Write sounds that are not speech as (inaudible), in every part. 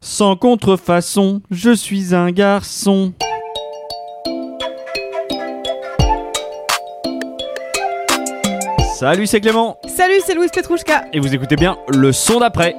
Sans contrefaçon, je suis un garçon. Salut, c'est Clément. Salut, c'est Louise Petrouchka. Et vous écoutez bien le son d'après.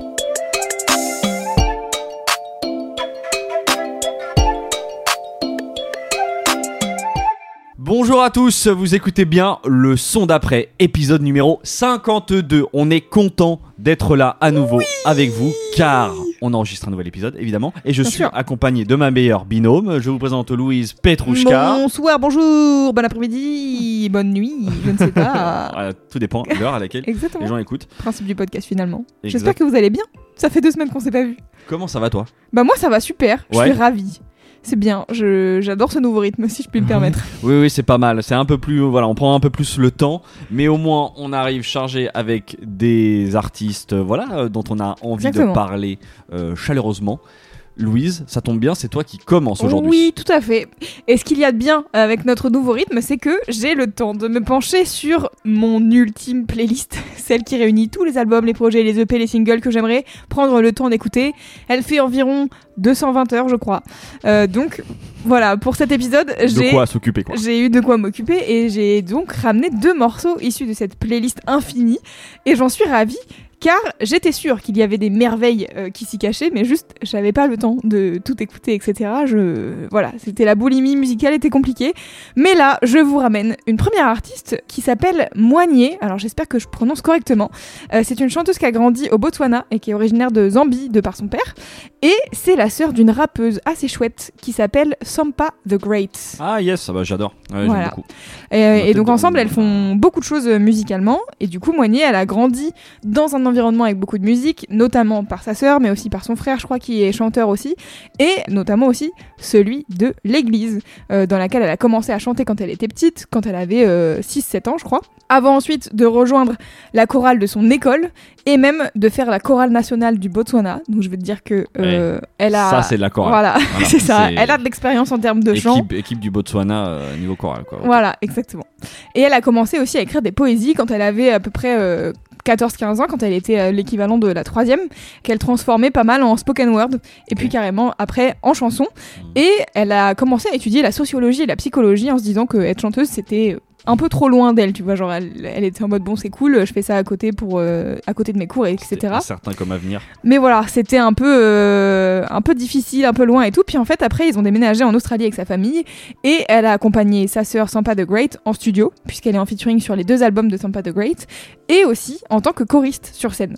Bonjour à tous, vous écoutez bien le son d'après, épisode numéro 52. On est content d'être là à nouveau avec vous car on enregistre un nouvel épisode évidemment et je Bien suis sûr. accompagné de ma meilleure binôme. Je vous présente Louise Petrouchka. Bonsoir, bonjour, bon après-midi, bonne nuit, je ne sais pas. (laughs) Tout dépend de l'heure à laquelle Exactement. les gens écoutent. Principe du podcast finalement. J'espère que vous allez bien. Ça fait deux semaines qu'on s'est pas vu. Comment ça va toi? Bah moi ça va super, je suis ravie. C'est bien, j'adore ce nouveau rythme si je puis me permettre. (laughs) Oui, oui, c'est pas mal. C'est un peu plus, voilà, on prend un peu plus le temps, mais au moins on arrive chargé avec des artistes, euh, voilà, euh, dont on a envie Exactement. de parler euh, chaleureusement. Louise, ça tombe bien, c'est toi qui commence aujourd'hui. Oui, tout à fait. Et ce qu'il y a de bien avec notre nouveau rythme, c'est que j'ai le temps de me pencher sur mon ultime playlist, (laughs) celle qui réunit tous les albums, les projets, les EP, les singles que j'aimerais prendre le temps d'écouter. Elle fait environ 220 heures, je crois. Euh, donc voilà, pour cet épisode, De j'ai s'occuper j'ai eu de quoi m'occuper et j'ai donc ramené deux morceaux issus de cette playlist infinie et j'en suis ravie car j'étais sûre qu'il y avait des merveilles euh, qui s'y cachaient mais juste j'avais pas le temps de tout écouter etc. Je voilà c'était la boulimie musicale était compliquée mais là je vous ramène une première artiste qui s'appelle Moigné alors j'espère que je prononce correctement Euh, c'est une chanteuse qui a grandi au Botswana et qui est originaire de Zambie de par son père et c'est la sœur d'une rappeuse assez chouette qui s'appelle Sampa the Great. Ah yes, ça va, j'adore. Ouais, Voilà. Beaucoup. Et, et donc ensemble, elles font beaucoup de choses euh, musicalement. Et du coup, Moigné, elle a grandi dans un environnement avec beaucoup de musique, notamment par sa sœur, mais aussi par son frère, je crois, qui est chanteur aussi. Et notamment aussi celui de l'église, euh, dans laquelle elle a commencé à chanter quand elle était petite, quand elle avait 6-7 ans, je crois. Avant ensuite de rejoindre la chorale de son école et même de faire la chorale nationale du Botswana. Donc je veux te dire que euh, elle a. Ça c'est de la chorale. Voilà, Voilà, (laughs) c'est ça. Elle a de l'expérience en termes de chant. Équipe, du Botswana euh, niveau chorale quoi. Voilà, exactement. Et elle a commencé aussi à écrire des poésies quand elle avait à peu près euh, 14-15 ans, quand elle était euh, l'équivalent de la troisième, qu'elle transformait pas mal en spoken word, et puis carrément après en chanson. Et elle a commencé à étudier la sociologie et la psychologie en se disant que être chanteuse, c'était un peu trop loin d'elle, tu vois, genre elle, elle était en mode bon c'est cool, je fais ça à côté pour euh, à côté de mes cours, etc. incertain comme avenir. Mais voilà, c'était un peu, euh, un peu difficile, un peu loin et tout. Puis en fait, après, ils ont déménagé en Australie avec sa famille et elle a accompagné sa sœur Sampa the Great en studio, puisqu'elle est en featuring sur les deux albums de Sampa the Great, et aussi en tant que choriste sur scène.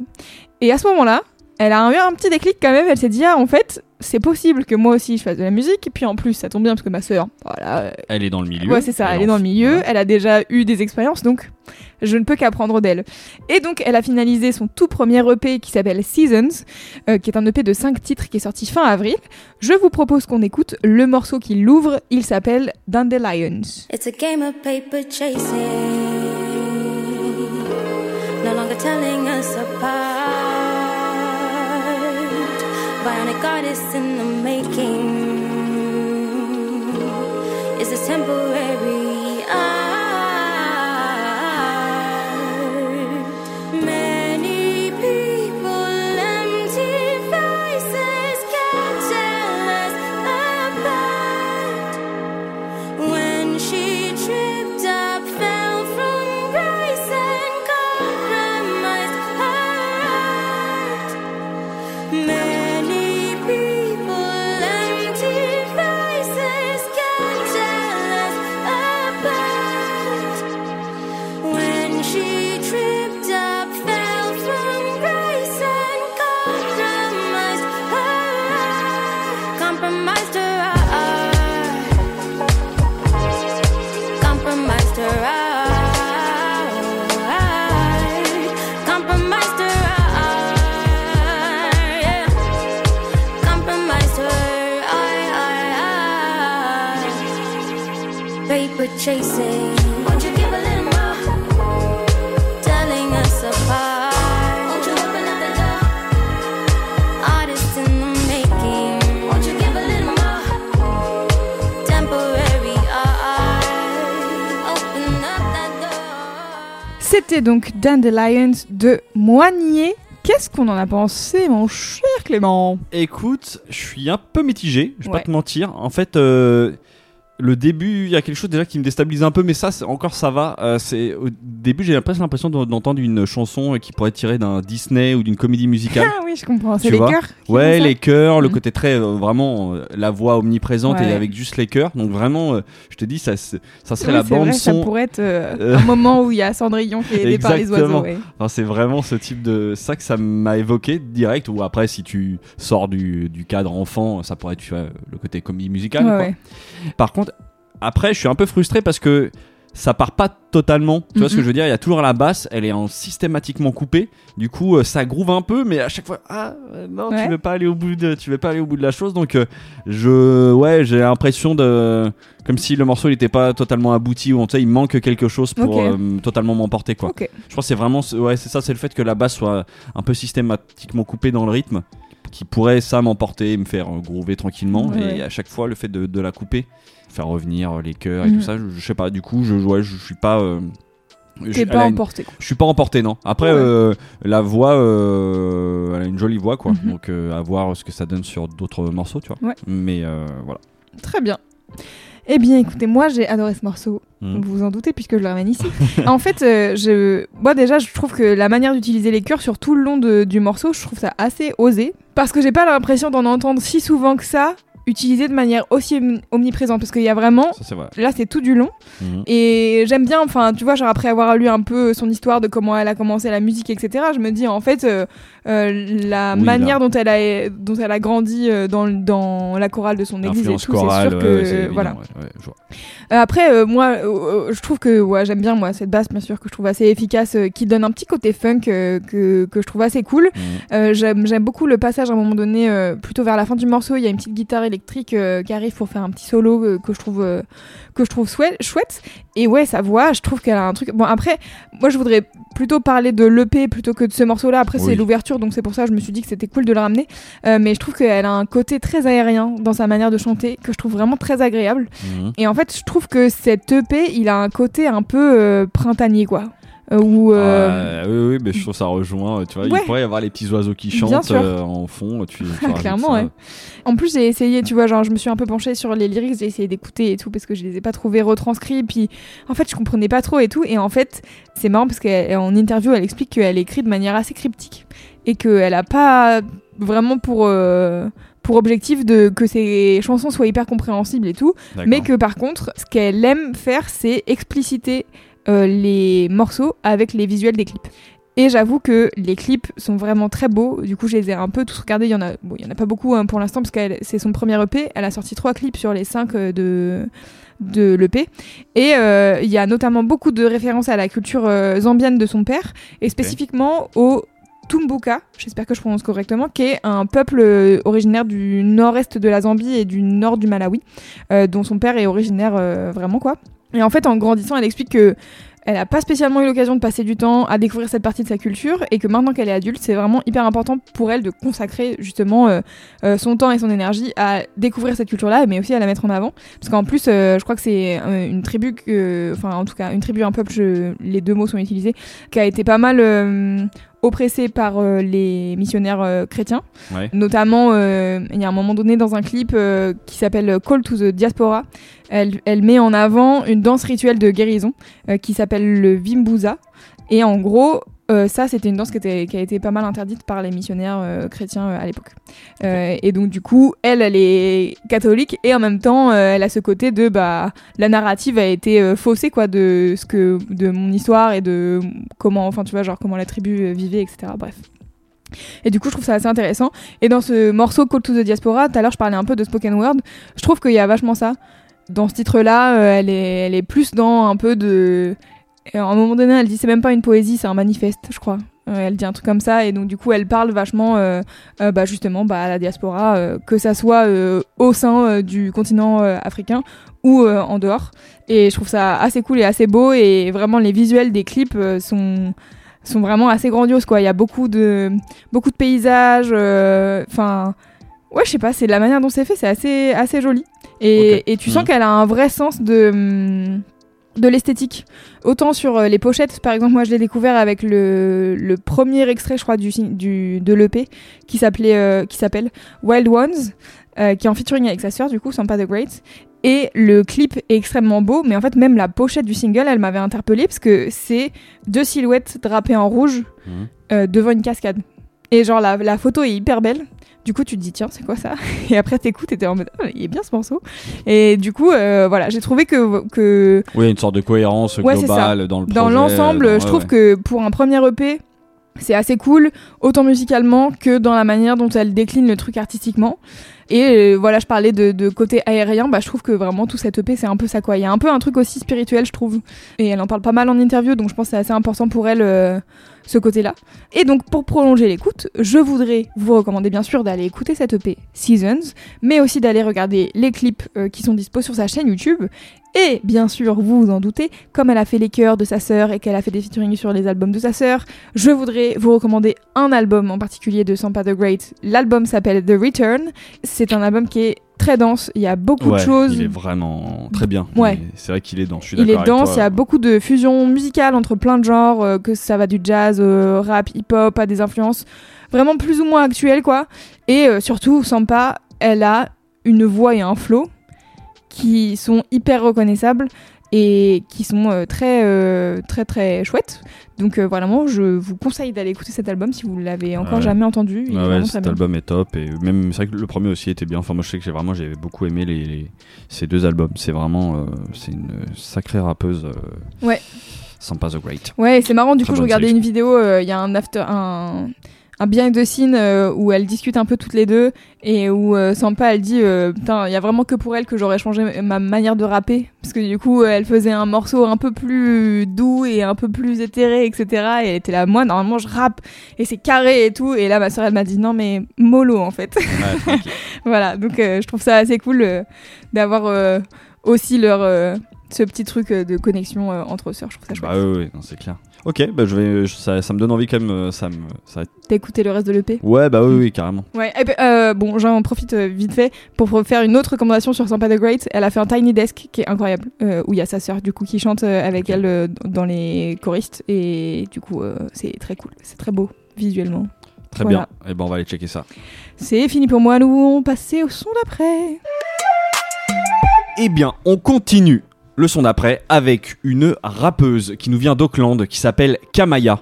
Et à ce moment-là, elle a eu un petit déclic quand même. Elle s'est dit, ah, en fait, c'est possible que moi aussi je fasse de la musique. Et puis en plus, ça tombe bien parce que ma sœur, voilà, euh, Elle est dans le milieu. Ouais, c'est ça, elle est dans le milieu, elle a déjà eu des expériences, donc je ne peux qu'apprendre d'elle. Et donc, elle a finalisé son tout premier EP qui s'appelle Seasons, euh, qui est un EP de 5 titres qui est sorti fin avril. Je vous propose qu'on écoute le morceau qui l'ouvre, il s'appelle Dandelions. It's a game of paper chasing, no longer telling us apart. Artists in the making. Is this temporary chasing. Won't you give a little more? Telling us apart. Won't you open up the door? Artists in the making. Won't you give a little more? Temporary art. Open up that door. C'était donc Dandelions de Moigné. Qu'est-ce qu'on en a pensé, mon cher Clément? Écoute, je suis un peu mitigé, je vais Ouais. pas te mentir. En fait, euh, le début, il y a quelque chose déjà qui me déstabilise un peu, mais ça, encore ça va. Euh, c'est au début, j'ai presque l'impression d'en- d'entendre une chanson qui pourrait être tirée d'un Disney ou d'une comédie musicale. Ah oui, je comprends. C'est les qui Ouais, ça les chœurs, le Mhm. côté très euh, vraiment euh, la voix omniprésente Ouais. et avec juste les chœurs. Donc vraiment, je te dis, ça, ça serait Oui, la bande vrai, Ça son. pourrait être un moment où il y a Cendrillon qui est aidé par les oiseaux. ouais. Enfin, c'est vraiment ce type de ça que ça m'a évoqué direct. Ou après, si tu sors du, du cadre enfant, ça pourrait être tu vois, le côté comédie musicale. Ouais, quoi. ouais. Par contre, après, je suis un peu frustré parce que ça part pas totalement. Tu vois ce que Mhm. je veux dire? Il y a toujours la basse, elle est en systématiquement coupée. Du coup, euh, ça groove un peu, mais à chaque fois, ah euh, non, Ouais. tu veux pas aller au bout de, tu veux pas aller au bout de la chose. Donc, euh, je, ouais, j'ai l'impression de, comme si le morceau il était pas totalement abouti ou en tout cas, il manque quelque chose pour euh, totalement m'emporter quoi. Ok. Je pense que c'est vraiment, ouais, c'est ça, c'est le fait que la basse soit un peu systématiquement coupée dans le rythme, qui pourrait ça m'emporter et me faire euh, groover tranquillement. Ouais. Et à chaque fois, le fait de, de la couper, faire revenir euh, les chœurs et Mhm. tout ça, je, je sais pas. Du coup, je, ouais, je, suis pas. euh, je- T'es pas une- emporté. quoi. Je suis pas emporté, non. Après, Ouais. euh, la voix, euh, elle a une jolie voix, quoi. Mhm. Donc, euh, à voir ce que ça donne sur d'autres morceaux, tu vois. Ouais. Mais voilà. Très bien. Eh bien, écoutez, moi j'ai adoré ce morceau. Mhm. Vous vous en doutez puisque je le ramène ici. (laughs) en fait, euh, je... moi déjà, je trouve que la manière d'utiliser les chœurs sur tout le long de- du morceau, je trouve ça assez osé. Parce que j'ai pas l'impression d'en entendre si souvent que ça utilisé de manière aussi omni- omniprésente. Parce qu'il y a vraiment. Ça, c'est vrai. Là, c'est tout du long. Mhm. Et j'aime bien, enfin, tu vois, genre après avoir lu un peu son histoire de comment elle a commencé la musique, etc., je me dis, en fait, euh, la Oui, manière là. dont elle a, dont elle a grandi euh, dans, dans la chorale de son église et tout, c'est sûr que, évident, voilà. Euh, après, euh, moi, euh, euh, je trouve que ouais, j'aime bien moi cette basse, bien sûr, que je trouve assez efficace, euh, qui donne un petit côté funk euh, que, que je trouve assez cool. Euh, j'aime beaucoup le passage à un moment donné, euh, plutôt vers la fin du morceau, il y a une petite guitare électrique euh, qui arrive pour faire un petit solo euh, que je trouve euh, que je trouve chouette. Et ouais, sa voix, je trouve qu'elle a un truc. Bon après, moi je voudrais plutôt parler de l'EP plutôt que de ce morceau-là. Après c'est Oui. Donc c'est pour ça que je me suis dit que c'était cool de le ramener. Euh, mais je trouve qu'elle a un côté très aérien dans sa manière de chanter que je trouve vraiment très agréable. Mhm. Et en fait, je trouve que cet EP, il a un côté un peu euh, printanier, quoi. Euh, où, euh, Ah, oui, oui, mais je trouve ça rejoint. Tu vois, Ouais. il pourrait y avoir les petits oiseaux qui chantent euh, en fond. Tu, (laughs) Clairement, ouais. En plus, j'ai essayé, tu vois, genre, je me suis un peu penchée sur les lyrics, j'ai essayé d'écouter et tout, parce que je les ai pas trouvés retranscrits, puis en fait, je comprenais pas trop et tout. Et en fait, c'est marrant parce qu'en interview, elle explique qu'elle écrit de manière assez cryptique et qu'elle a pas vraiment pour. euh, pour objectif de que ses chansons soient hyper compréhensibles et tout, mais que par contre, ce qu'elle aime faire, c'est expliciter euh, les morceaux avec les visuels des clips. Et j'avoue que les clips sont vraiment très beaux. Du coup, je les ai un peu tous regardés. Il y en a, bon, il y en a pas beaucoup hein, pour l'instant parce que c'est son premier EP. Elle a sorti trois clips sur les cinq euh, de de l'EP. Et euh, il y a notamment beaucoup de références à la culture euh, zambienne de son père et spécifiquement au Tumbuka, j'espère que je prononce correctement, qui est un peuple euh, originaire du nord-est de la Zambie et du nord du Malawi, euh, dont son père est originaire euh, vraiment quoi. Et en fait, en grandissant, elle explique que elle n'a pas spécialement eu l'occasion de passer du temps à découvrir cette partie de sa culture et que maintenant qu'elle est adulte, c'est vraiment hyper important pour elle de consacrer justement son temps et son énergie à découvrir cette culture-là, mais aussi à la mettre en avant. Parce qu'en plus, je crois que c'est une tribu, enfin en tout cas une tribu, un peuple, les deux mots sont utilisés, qui a été pas mal oppressée par euh, les missionnaires euh, chrétiens. Ouais. Notamment, euh, il y a un moment donné dans un clip qui s'appelle Call to the Diaspora, elle, elle met en avant une danse rituelle de guérison qui s'appelle le Vimbuza. Et en gros, euh, ça, c'était une danse qui, était- qui a été pas mal interdite par les missionnaires euh, chrétiens euh, à l'époque. Et donc, du coup, elle, elle est catholique et en même temps, elle a ce côté de bah, la narrative a été faussée quoi, de, ce que, de mon histoire et de comment, enfin, tu vois, genre comment la tribu vivait, etc. Bref. Et du coup, je trouve ça assez intéressant. Et dans ce morceau Call to the Diaspora, tout à l'heure, je parlais un peu de spoken word. Je trouve qu'il y a vachement ça. Dans ce titre-là, elle, est, elle est plus dans un peu de. Et à un moment donné, elle dit c'est même pas une poésie, c'est un manifeste, je crois. Euh, elle dit un truc comme ça et donc du coup elle parle vachement euh, euh, bah, justement bah, à la diaspora, euh, que ça soit au sein du continent africain ou en dehors. Et je trouve ça assez cool et assez beau et vraiment les visuels des clips sont sont vraiment assez grandioses quoi. Il y a beaucoup de beaucoup de paysages. Enfin ouais je sais pas, c'est la manière dont c'est fait, c'est assez assez joli. Et, tu sens Mhm. qu'elle a un vrai sens de hum, de l'esthétique. Autant sur euh, les pochettes, par exemple, moi je l'ai découvert avec le, le premier extrait, je crois, du, du, de l'EP qui s'appelait, euh, qui s'appelle Wild Ones, euh, qui est en featuring avec sa sœur, du coup, Sampa the Great. Et le clip est extrêmement beau, mais en fait, même la pochette du single, elle m'avait interpellée parce que c'est deux silhouettes drapées en rouge Mhm. devant une cascade. Et genre, la, la photo est hyper belle. Du coup, tu te dis, tiens, c'est quoi ça? (laughs) Et après, t'écoutes et t'es en mode, Ah, il est bien ce morceau. Et du coup, euh, voilà, j'ai trouvé que, que Oui, une sorte de cohérence Ouais, globale dans le dans l'ensemble, je trouve que pour un premier EP, c'est assez cool, autant musicalement que dans la manière dont elle décline le truc artistiquement. Et euh, voilà, je parlais de, côté aérien, bah, je trouve que vraiment tout cet EP, c'est un peu ça quoi. Il y a un peu un truc aussi spirituel, je trouve. Et elle en parle pas mal en interview, donc je pense que c'est assez important pour elle euh, ce côté-là. Et donc pour prolonger l'écoute, je voudrais vous recommander bien sûr d'aller écouter cette EP Seasons, mais aussi d'aller regarder les clips euh, qui sont dispo sur sa chaîne YouTube. Et bien sûr, vous vous en doutez, comme elle a fait les chœurs de sa sœur et qu'elle a fait des featuring sur les albums de sa sœur, je voudrais vous recommander un album en particulier de Sampa the Great. L'album s'appelle The Return. C'est un album qui est très dense, il y a beaucoup Ouais, de choses. Il est vraiment très bien. Ouais. C'est vrai qu'il est dense. Je suis Il est dense, il y a beaucoup de fusions musicales entre plein de genres, euh, que ça va du jazz, euh, rap, hip-hop, à des influences vraiment plus ou moins actuelles, quoi. Et euh, surtout, Sampa, elle a une voix et un flow qui sont hyper reconnaissables et qui sont euh, très, euh, très, très chouettes. Donc, euh, vraiment, je vous conseille d'aller écouter cet album si vous l'avez encore Ouais. jamais entendu. Il est Ouais, cet bien. album est top et même c'est vrai que le premier aussi était bien. Enfin moi je sais que j'ai vraiment j'ai beaucoup aimé les, les- ces deux albums. C'est vraiment euh, c'est une sacrée rappeuse. Ouais. Sampa the Great. Ouais, c'est marrant, du Très coup, je regardais sélection. une vidéo, il y a un after, un, un behind the scene euh, où elles discutent un peu toutes les deux et où euh, Sampa, elle dit, euh, putain, il y a vraiment que pour elle que j'aurais changé ma manière de rapper parce que du coup, elle faisait un morceau un peu plus doux et un peu plus éthéré, etc. Et elle était là, moi, normalement, je rappe et c'est carré et tout. Et là, ma soeur, elle m'a dit, non, mais mollo, en fait. Ouais, (laughs) voilà, donc euh, je trouve ça assez cool d'avoir aussi leur. ce petit truc de connexion entre sœurs, je trouve ça chouette. bah ouais, ouais, non, c'est clair. Ok, bah je vais je- ça, ça me donne envie quand même. euh, Ça me ça... T'as écouté le reste de l'EP Ouais bah oui oui carrément. Ouais, et ben, euh, bon, j'en profite euh, vite fait pour faire une autre recommandation sur Sampa the Great. Elle a fait un Tiny Desk qui est incroyable, euh, où il y a sa sœur du coup qui chante euh, avec elle euh, dans les choristes et du coup euh, c'est très cool, c'est très beau visuellement. Très Voilà. bien. Et ben on va aller checker ça. C'est fini pour moi, nous allons passer au son d'après. Eh bien, on continue le son d'après avec une rappeuse qui nous vient d'Auckland qui s'appelle Kamaya.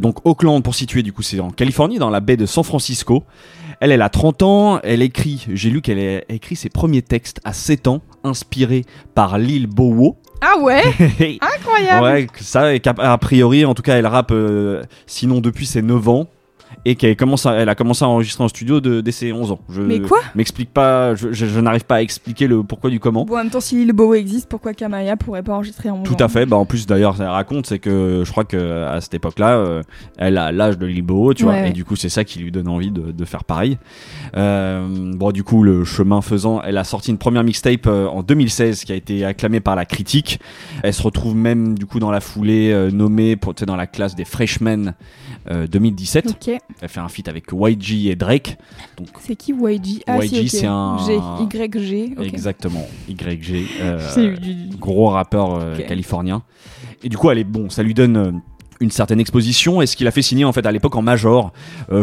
Donc Auckland, pour situer, du coup, c'est en Californie, dans la baie de San Francisco. Elle, elle a 30 ans, elle écrit, j'ai lu qu'elle a écrit ses premiers textes à 7 ans, inspirés par Lil Bowo. Ah ouais, (laughs) incroyable. ouais, ça, a priori, en tout cas, elle rappe, euh, sinon depuis ses 9 ans. Et qu'elle commence à, elle a commencé à enregistrer en studio de, dès ses 11 ans. Je Mais quoi m'explique pas, je, je- je n'arrive pas à expliquer le pourquoi du comment. Bon, en même temps, si Lil existe, pourquoi Kamaya pourrait pas enregistrer en Tout à fait. Bah en plus d'ailleurs, ça raconte, c'est que je crois que à cette époque-là, euh, elle a l'âge de Lil Bo, tu vois, Ouais, et du coup c'est ça qui lui donne envie de, de faire pareil. Euh, bon, du coup, le chemin faisant, elle a sorti une première mixtape euh, en 2016 qui a été acclamée par la critique. Elle se retrouve même du coup dans la foulée nommée pour, dans la classe des Freshmen euh, 2017. Ok. Elle fait un feat avec YG et Drake. Donc C'est qui YG Ah, si, YG, c'est un- G, YG. exactement YG. euh, (laughs) gros rappeur euh, californien. Et du coup, elle est bon, ça lui donne euh, une certaine exposition. Et ce qu'il a fait signer en fait à l'époque en major,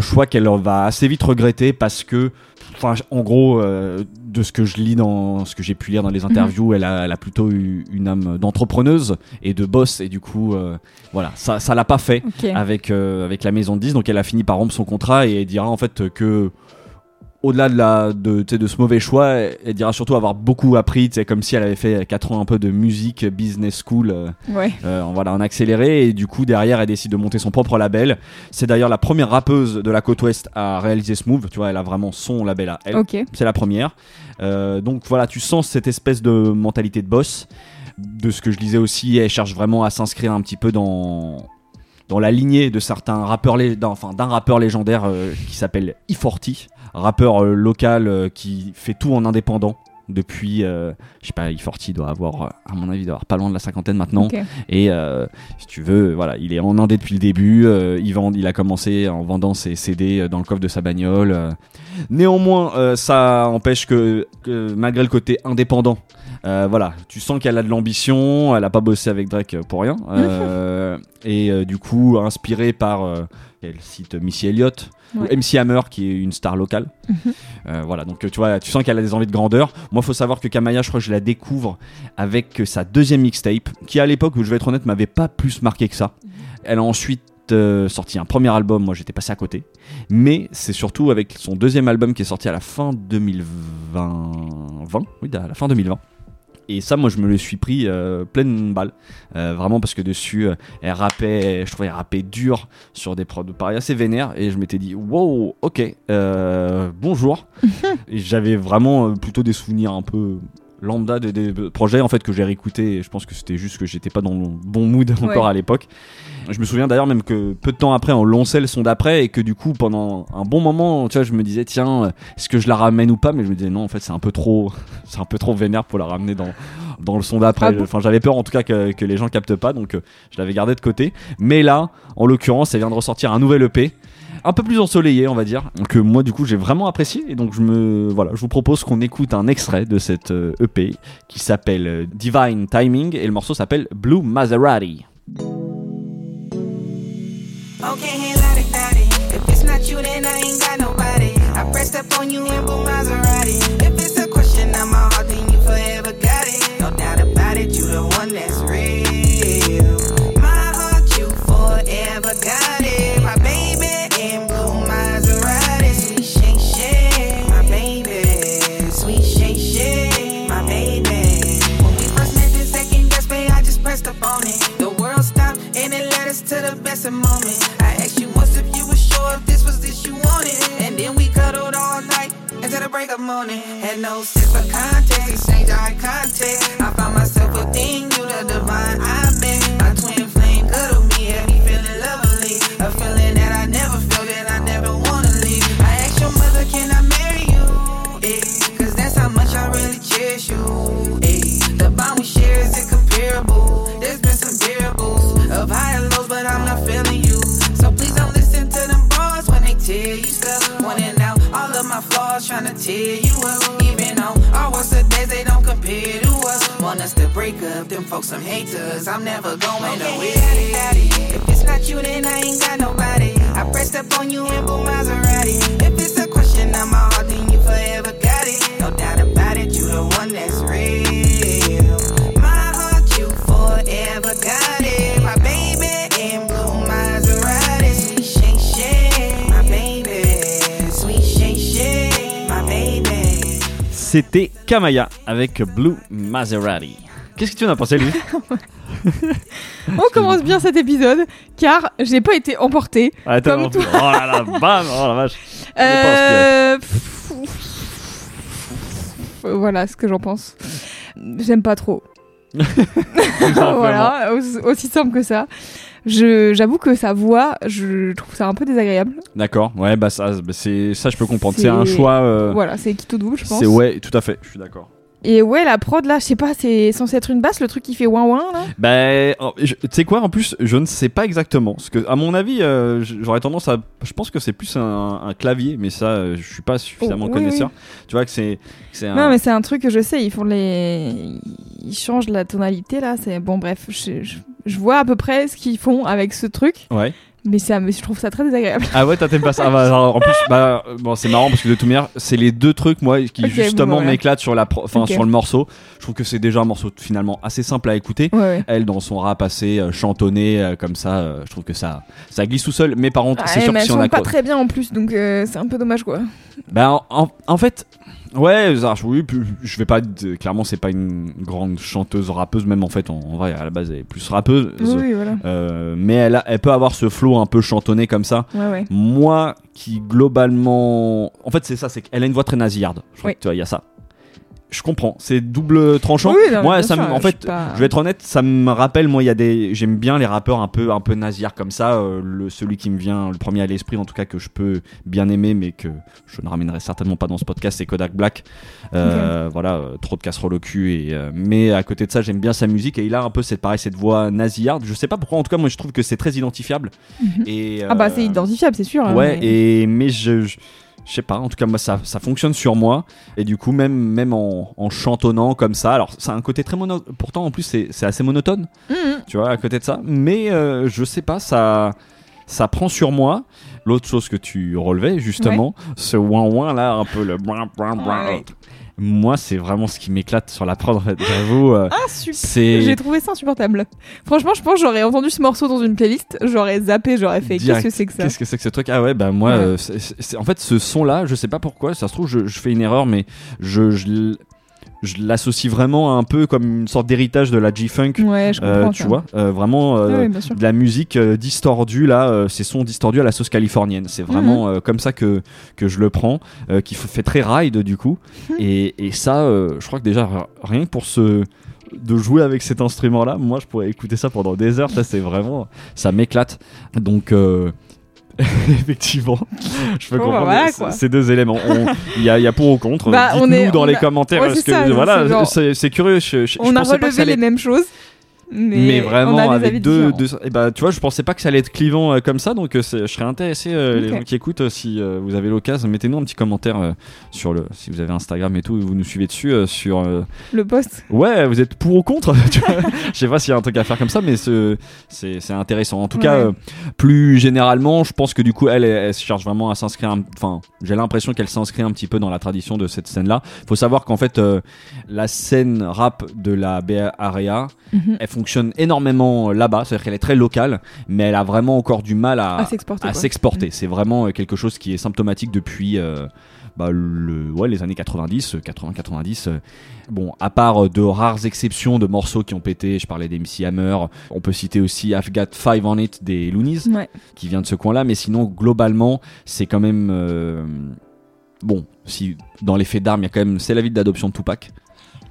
choix qu'elle va assez vite regretter parce que, enfin, en gros, euh, de ce que je lis dans ce que j'ai pu lire dans les Mhm. interviews, elle, a, elle a plutôt eu une âme d'entrepreneuse et de boss. Et du coup, euh, voilà, ça, ça l'a pas fait avec, euh, avec la maison de 10. Donc elle a fini par rompre son contrat et elle dira en fait que au-delà de, la, de, tu sais, de ce mauvais choix, elle, dira surtout avoir beaucoup appris, tu sais, comme si elle avait fait 4 ans un peu de musique, business school, euh, Ouais. euh, voilà, en accéléré, et du coup derrière elle décide de monter son propre label. C'est d'ailleurs la première rappeuse de la côte ouest à réaliser ce move, tu vois, elle a vraiment son label à elle. Ok. C'est la première. Euh, donc voilà, tu sens cette espèce de mentalité de boss. De ce que je lisais aussi, elle cherche vraiment à s'inscrire un petit peu dans dans la lignée de certains rappeurs, enfin d'un rappeur légendaire euh, qui s'appelle E40, rappeur euh, local euh, qui fait tout en indépendant depuis, je sais pas, E40 doit avoir, à mon avis, doit avoir pas loin de la cinquantaine maintenant. Et euh, si tu veux, voilà, il est en indé depuis le début. il, vend, il a commencé en vendant ses CD dans le coffre de sa bagnole. Néanmoins, ça empêche que, que malgré le côté indépendant, euh, voilà, tu sens qu'elle a de l'ambition. Elle a pas bossé avec Drake pour rien. (laughs) euh, et euh, du coup, inspirée par, euh, elle cite Missy Elliott. Ou. MC Hammer qui est une star locale. Euh, voilà, donc euh, tu vois, tu sens qu'elle a des envies de grandeur. Moi, faut savoir que Kamaya, je crois que je la découvre avec euh, sa deuxième mixtape, qui à l'époque, je vais être honnête, m'avait pas plus marqué que ça. Elle a ensuite euh, sorti un premier album, moi j'étais passé à côté. Mais c'est surtout avec son deuxième album qui est sorti à la fin 2020. 20 oui, à la fin 2020. Et ça, moi, je me le suis pris euh, pleine balle. Euh, vraiment parce que dessus, euh, elle rappait, je trouvais elle rappait dur sur des prods pareil assez vénères. Et je m'étais dit, wow, ok, bonjour. (laughs) j'avais vraiment plutôt des souvenirs un peu lambda des, des projets en fait que j'ai réécouté et je pense que c'était juste que j'étais pas dans le bon mood (laughs) encore à l'époque. Je me souviens d'ailleurs même que peu de temps après on lançait le son d'après et que du coup pendant un bon moment tu vois je me disais tiens est-ce que je la ramène ou pas? Mais je me disais non en fait c'est un peu trop (laughs) c'est un peu trop vénère pour la ramener dans dans le son d'après. Ah bon? Enfin j'avais peur en tout cas que, que les gens captent pas donc euh, je l'avais gardé de côté. Mais là en l'occurrence elle vient de ressortir un nouvel EP un peu plus ensoleillé on va dire que moi du coup j'ai vraiment apprécié. Et donc je me voilà je vous propose qu'on écoute un extrait de cette euh, EP qui s'appelle euh, Divine Timing et le morceau s'appelle Blue Maserati. Okay, hey, on it. The world stopped and it led us to the best of moments. I asked you once if you were sure if this was this you wanted. And then we cuddled all night until the break of morning. Had no sense for context, exchange eye contact. I found myself within you, the divine I been. My twin flame cuddled me, had me feeling lovely. A feeling that I never felt, of high and lows, but I'm not feeling you. So please don't listen to them bras when they tell you stuff. Pointing out all of my flaws, trying to tear you up. Even on our worst of days, they don't compare to us. Want us to break up, them folks some haters. I'm never going away. If it's not you, then I ain't got nobody. I pressed up on you in blue Maserati. If it's a question of my heart, then you forever got it. No doubt about it, you the one that's real. My heart, you forever got it. C'était Kamaya avec Blue Maserati qu'est-ce que tu en as pensé lui (laughs) On commence bien cet épisode car j'ai pas été emportée. Attends, Comme en plus- oh là là bam oh la vache Euh, pff, Voilà ce que j'en pense. J'aime pas trop. (laughs) voilà, aussi, simple que ça. Je- J'avoue que sa voix, je trouve ça un peu désagréable. D'accord, ouais, bah ça, bah, c'est ça, je peux comprendre. C'est C'est- un choix. euh, Voilà, c'est qui tout double, je pense. c'est ouais, tout à fait. Je suis d'accord. Et ouais, la prod là, je sais pas, c'est censé être une basse, le truc qui fait ouin ouin là. Ben, je- tu sais quoi, en plus, je ne sais pas exactement. Parce que, à mon avis, euh, j'aurais tendance à. Je pense que c'est plus un, un clavier, mais ça, euh, je suis pas suffisamment Oh, oui, connaisseur. Tu vois que c'est. que c'est un... Non, mais c'est un truc que je sais, ils font les. Ils changent la tonalité là, c'est. Bon, bref, je, je- je vois à peu près ce qu'ils font avec ce truc, Ouais. Mais, ça, je trouve ça très désagréable. Ah ouais, t'aimes pas ça? Ah bah, alors, En plus, bah, bon, c'est marrant parce que de toute manière, c'est les deux trucs, moi, qui justement bon, m'éclatent sur, la enfin, Ok. sur le morceau. Je trouve que c'est déjà un morceau finalement assez simple à écouter. Ouais, ouais. Elle, dans son rap assez euh, chantonné, euh, comme ça, euh, je trouve que ça, ça glisse tout seul. Mais par contre, c'est sûr mais que elle si on a. pas très bien en plus, donc euh, c'est un peu dommage quoi. Ben, en, en fait, ouais, ça, oui, je vais pas. être- Clairement, c'est pas une grande chanteuse rappeuse, même en fait, en, en vrai, à la base, elle est plus rappeuse. Oui, oui, voilà. Euh, mais elle, a- elle peut avoir ce flow un peu chantonné comme ça. Ouais, ouais. Moi, qui globalement. En fait, c'est ça, c'est qu'elle a une voix très nasillarde. Je crois Oui. que, tu vois, il y a ça. Je comprends. C'est double tranchant. Oui, non, moi, ça, sûr, en je fait, pas- je vais être honnête, ça me rappelle. Moi, il y a des, j'aime bien les rappeurs un peu, un peu nasillards comme ça. euh, le celui qui me vient le premier à l'esprit, en tout cas que je peux bien aimer, mais que je ne ramènerai certainement pas dans ce podcast, c'est Kodak Black. Euh, Voilà, euh, trop de casseroles au cul. Et euh, mais à côté de ça, j'aime bien sa musique et il a un peu cette pareil cette voix nasillarde. Je sais pas pourquoi. En tout cas, moi, je trouve que c'est très identifiable. Et Ah bah euh, c'est identifiable, c'est sûr. hein, Ouais, mais- et mais je, je, je sais pas, en tout cas moi ça, ça fonctionne sur moi. Et du coup même même en, en chantonnant comme ça, alors ça a un côté très mono, pourtant en plus c'est assez monotone, Mhm. tu vois à côté de ça, mais euh, je sais pas ça ça prend sur moi. L'autre chose que tu relevais justement, ce ouin ouin là, un peu le Moi c'est vraiment ce qui m'éclate sur la prod, en fait. j'avoue. euh, Ah super. J'ai trouvé ça insupportable. Franchement, je pense que j'aurais entendu ce morceau dans une playlist, j'aurais zappé, j'aurais fait qu'est-ce que c'est que ça Qu'est-ce que c'est que ce truc? Ah ouais, bah moi, Ouais. euh, en fait, ce son-là, je sais pas pourquoi, ça se trouve, je, je fais une erreur, mais je, je, je l'associe vraiment un peu comme une sorte d'héritage de la G-Funk, Ouais, je euh, comprends. tu ça. vois, euh, vraiment euh, Ouais, sûr. de la musique distordue, là, euh, ces sons distordus à la sauce californienne. C'est vraiment Mhm. euh, comme ça que, que je le prends, euh, qui fait très ride du coup. Mhm. Et, et ça, euh, je crois que déjà, rien que pour ce de jouer avec cet instrument là moi je pourrais écouter ça pendant des heures ça c'est vraiment ça m'éclate donc euh, (laughs) effectivement. Je peux Bon, bah, comprendre voilà, ces- deux éléments il y, a- il y a pour ou contre. Bah, dites-nous dans on les a- commentaires Ouais, c'est voilà genre- curieux je, je- je On a relevé les mêmes choses, mais, vraiment avec deux, deux et bah tu vois je pensais pas que ça allait être clivant euh, comme ça donc euh, je serais intéressé euh, les gens qui écoutent si vous avez l'occasion mettez-nous un petit commentaire sur le si vous avez Instagram et tout vous nous suivez dessus sur Le poste. ouais vous êtes pour ou contre (laughs) je sais pas s'il y a un truc à faire comme ça mais ce- c'est intéressant. En tout cas Ouais. plus généralement je pense que du coup elle elle, elle se vraiment à s'inscrire enfin j'ai l'impression qu'elle s'inscrit un petit peu dans la tradition de cette scène là faut savoir qu'en fait la scène rap de la Bay Area elle fonctionne énormément là-bas, c'est-à-dire qu'elle est très locale, mais elle a vraiment encore du mal à, À s'exporter, s'exporter. C'est vraiment euh, quelque chose qui est symptomatique depuis euh, bah, le, ouais, les années 90, 80-90. Bon, à part euh, de rares exceptions de morceaux qui ont pété, je parlais d'MC Hammer, on peut citer aussi I've Got Five on It des Loonies, Ouais. qui vient de ce coin-là, mais sinon, globalement, c'est quand même... euh, bon, si dans les faits d'armes, il y a quand même... C'est la vie d'adoption de Tupac.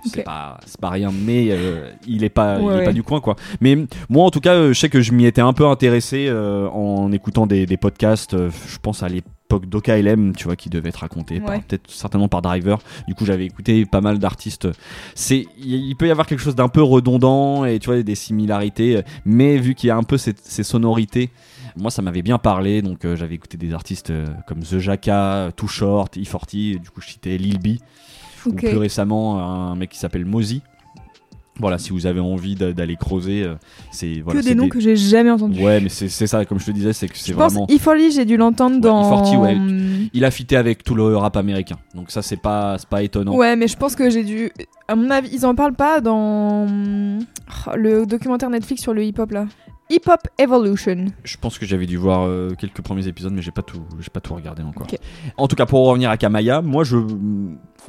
C'est pas, c'est pas rien, mais euh, il est pas, il est ouais. pas du coin quoi. Mais moi en tout cas, euh, je sais que je m'y étais un peu intéressé euh, en écoutant des, des podcasts. euh, je pense à l'époque d'OKLM, tu vois, qui devait être raconté, Ouais. peut-être certainement par Driver. Du coup, j'avais écouté pas mal d'artistes. C'est, il peut y avoir quelque chose d'un peu redondant et tu vois des similarités, euh, mais vu qu'il y a un peu cette- ces sonorités. Moi, ça m'avait bien parlé, donc euh, j'avais écouté des artistes euh, comme The Jacka, Too Short, E40, du coup, je citais Lil B ou plus récemment un mec qui s'appelle Mozy. Voilà, si vous avez envie d'a- d'aller creuser, euh, c'est voilà, que des noms que j'ai jamais entendus. Ouais, mais c'est ça, comme je te disais, c'est que c'est Je pense vraiment. E40, j'ai dû l'entendre Ouais, dans. E40, ouais. Il a fité avec tout le rap américain, donc ça c'est pas c'est pas étonnant. Ouais, mais je pense que j'ai dû. À mon avis, ils en parlent pas dans Oh, le documentaire Netflix sur le hip-hop là. Hip-hop Evolution. Je pense que j'avais dû voir euh, quelques premiers épisodes, mais j'ai pas tout j'ai pas tout regardé encore. En tout cas, pour revenir à Kamaya, moi je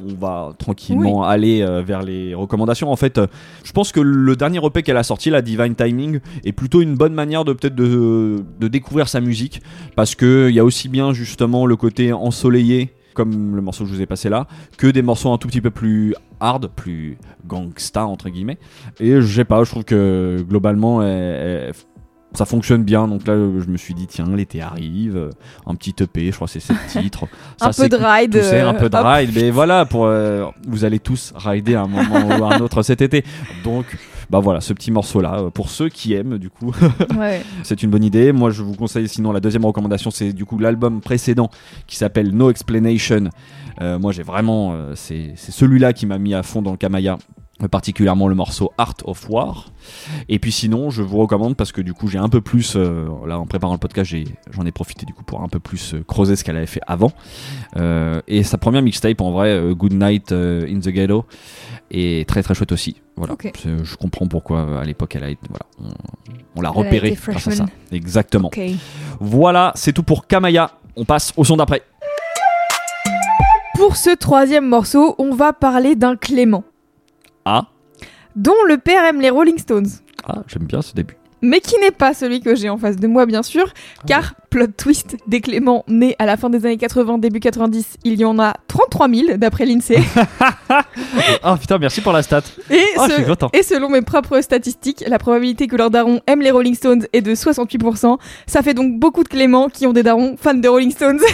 on va tranquillement aller euh, vers les recommandations. En fait, euh, je pense que le dernier EP qu'elle a sorti, la Divine Timing, est plutôt une bonne manière de peut-être de, de découvrir sa musique, parce que il y a aussi bien justement le côté ensoleillé comme le morceau que je vous ai passé là, que des morceaux un tout petit peu plus hard, plus gangsta entre guillemets. Et je sais pas, je trouve que globalement, elle- elle- ça fonctionne bien. Donc là, je me suis dit, tiens, l'été arrive, un petit EP, je crois que c'est 7 (laughs) titres. Un Ça peu de ride, un peu de hop. ride. Mais voilà, pour, euh, vous allez tous rider à un moment ou à un autre cet été. Donc, bah voilà, ce petit morceau-là, euh, pour ceux qui aiment, du coup, (laughs) Ouais. c'est une bonne idée. Moi, je vous conseille sinon la deuxième recommandation, c'est du coup l'album précédent qui s'appelle No Explanation. Euh, moi, j'ai vraiment, euh, c'est celui-là qui m'a mis à fond dans le Kamaya, particulièrement le morceau Art of War. Et puis sinon, je vous recommande parce que du coup, j'ai un peu plus, euh, là, en préparant le podcast, j'ai- j'en ai, profité du coup pour un peu plus euh, creuser ce qu'elle avait fait avant. Euh, et sa première mixtape, en vrai, Good Night in the Ghetto, est très très chouette aussi. Voilà, je comprends pourquoi à l'époque elle a été, voilà, on, on l'a Elle a repéré été grâce à ça. Exactement. Voilà, c'est tout pour Kamaya. On passe au son d'après. Pour ce troisième morceau, on va parler d'un Clément, Ah, dont le père aime les Rolling Stones. ah j'aime bien ce début. mais qui n'est pas celui que j'ai en face de moi, bien sûr, car plot twist, des Clément nés à la fin des années 80, début 90, il y en a 33 000 d'après l'INSEE. Ah (laughs) putain, merci pour la stat. Et, Ah, je ce- suis content. et selon mes propres statistiques, la probabilité que leurs darons aiment les Rolling Stones est de 68%. Ça fait donc beaucoup de Clément qui ont des darons fans des Rolling Stones. (laughs)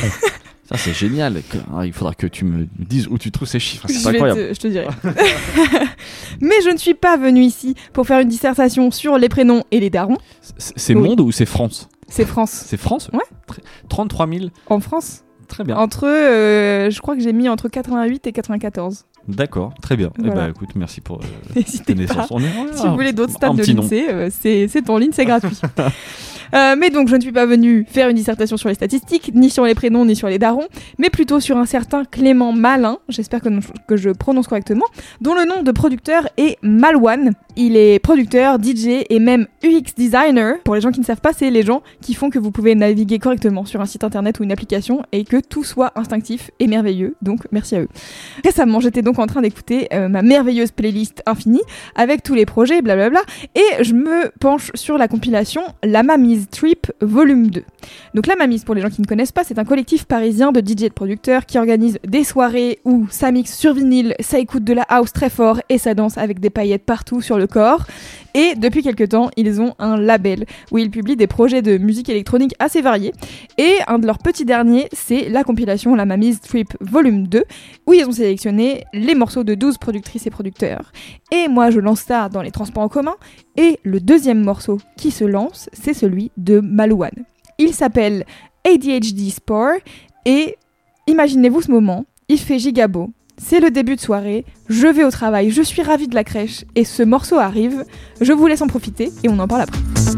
Ça, c'est génial. Ah, il faudra que tu me dises où tu trouves ces chiffres. je, C'est incroyable. te, je te dirai. (laughs) Mais je ne suis pas venue ici pour faire une dissertation sur les prénoms et les darons. C'est Oui. monde ou c'est France? C'est France. C'est France? Ouais. Très- 33 000. En France. Très bien. Entre, euh, je crois que j'ai mis entre 88 et 94. D'accord, très bien. Eh ben, écoute, merci pour euh, (laughs) tes pas. naissances. Si vous voulez d'autres stats de l'INSEE, euh, c'est c'est en ligne, c'est gratuit. (laughs) Euh, mais donc, je ne suis pas venue faire une dissertation sur les statistiques, ni sur les prénoms, ni sur les darons, mais plutôt sur un certain Clément Malin, j'espère que, je prononce correctement, dont le nom de producteur est Malwan. Il est producteur, DJ et même UX designer. Pour les gens qui ne savent pas, c'est les gens qui font que vous pouvez naviguer correctement sur un site internet ou une application et que tout soit instinctif et merveilleux. Donc, merci à eux. Récemment, j'étais donc en train d'écouter euh, ma merveilleuse playlist infinie avec tous les projets, blablabla, et je me penche sur la compilation La Trip Volume 2. Donc La Mamise, pour les gens qui ne connaissent pas, c'est un collectif parisien de DJ et de producteurs qui organise des soirées où ça mixe sur vinyle, ça écoute de la house très fort et ça danse avec des paillettes partout sur le corps. Et depuis quelques temps, ils ont un label où ils publient des projets de musique électronique assez variés. Et un de leurs petits derniers, c'est la compilation La Mamise Trip Volume 2, où ils ont sélectionné les morceaux de 12 productrices et producteurs. Et moi, je lance ça dans les transports en commun. Et le deuxième morceau qui se lance, c'est celui de Malouane. Il s'appelle ADHD Spore. Et imaginez-vous ce moment, il fait gigabo. C'est le début de soirée, je vais au travail, je suis ravie de la crèche et ce morceau arrive. Je vous laisse en profiter et on en parle après.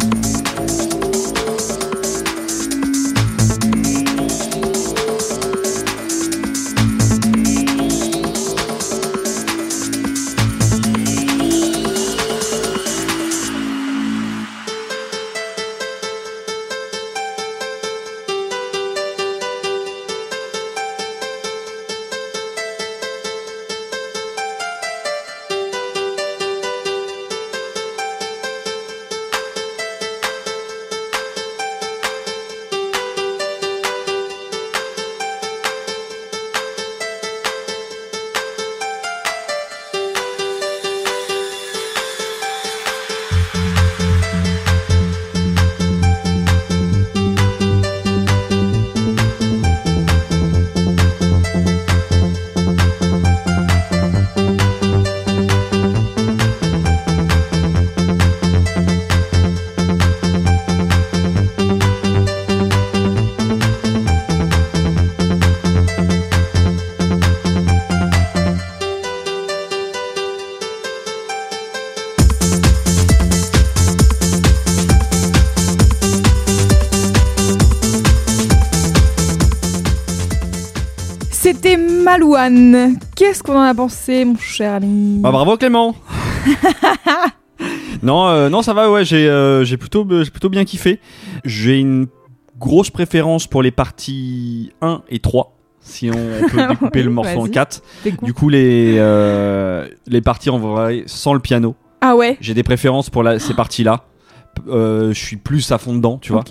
Malouane. Qu'est-ce qu'on en a pensé, mon cher ami Bah, bravo Clément (laughs) Non, euh, non, ça va, ouais, j'ai euh, plutôt, j'ai plutôt bien kiffé. J'ai une grosse préférence pour les parties 1 et 3, si on (laughs) peut découper Oui, le morceau en vas-y. 4. T'es con. Du coup, les, euh, les parties en vrai sans le piano. Ah ouais J'ai des préférences pour la- ces (gasps) parties-là. Euh, je suis plus à fond dedans, tu vois.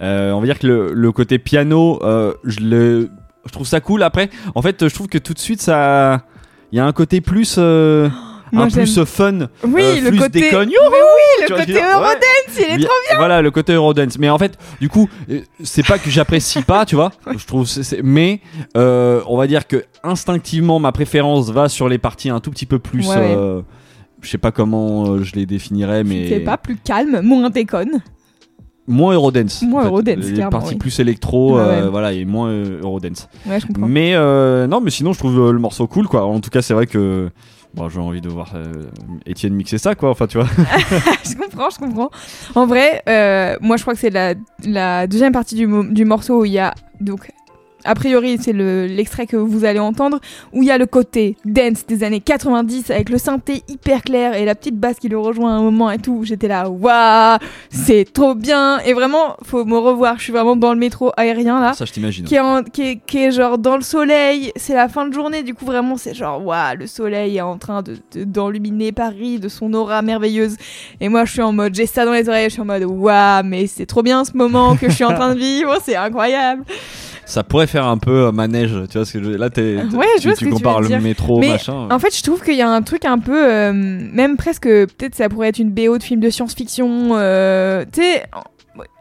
Euh, on va dire que le, le côté piano, euh, je, le, je trouve ça cool. Après, en fait, je trouve que tout de suite, ça, il y a un côté plus, euh, Moi, un plus euh, fun. Oui, euh, le plus côté. déconne. Mais oui, le côté ouais. Eurodance, il est Bien- trop. Voilà, le côté Eurodance. Mais en fait, du coup, c'est pas que j'apprécie pas, tu vois. (laughs) Je trouve, mais euh, on va dire que instinctivement, ma préférence va sur les parties un tout petit peu plus. Ouais, euh, je sais pas comment je les définirais, mais C'est pas plus calme, moins déconne. Moins Eurodance. Moins en fait. Eurodance, Les parties oui. plus électro, Ouais, euh, voilà, et moins euh, Eurodance. Ouais, je comprends. Mais euh, non, mais sinon, je trouve le morceau cool, quoi. En tout cas, c'est vrai que. Bon, j'ai envie de voir euh, Étienne mixer ça, quoi. Enfin, tu vois. (laughs) je comprends, je comprends. En vrai, moi je crois que c'est la, la deuxième partie du, du morceau où il y a donc a priori c'est le- l'extrait que vous allez entendre, où il y a le côté dance des années 90 avec le synthé hyper clair et la petite basse qui le rejoint à un moment et tout. J'étais là, waouh, c'est trop bien. Et vraiment, faut me revoir. Je suis vraiment dans le métro aérien là Ça, je t'imagine. qui est, en- qui, est, qui est genre dans le soleil, c'est la fin de journée, du coup vraiment c'est genre waouh, le soleil est en train de de- d'enluminer Paris de son aura merveilleuse. Et moi je suis en mode, j'ai ça dans les oreilles, je suis en mode waouh, mais c'est trop bien ce moment que je suis en train de vivre, c'est incroyable. Ça pourrait faire un peu euh, manège, tu vois ce que je... là t'es Ouais, tu, compares le dire. métro Mais machin. En fait, je trouve qu'il y a un truc un peu, euh, même presque, peut-être ça pourrait être une BO de film de science-fiction, euh, tu sais,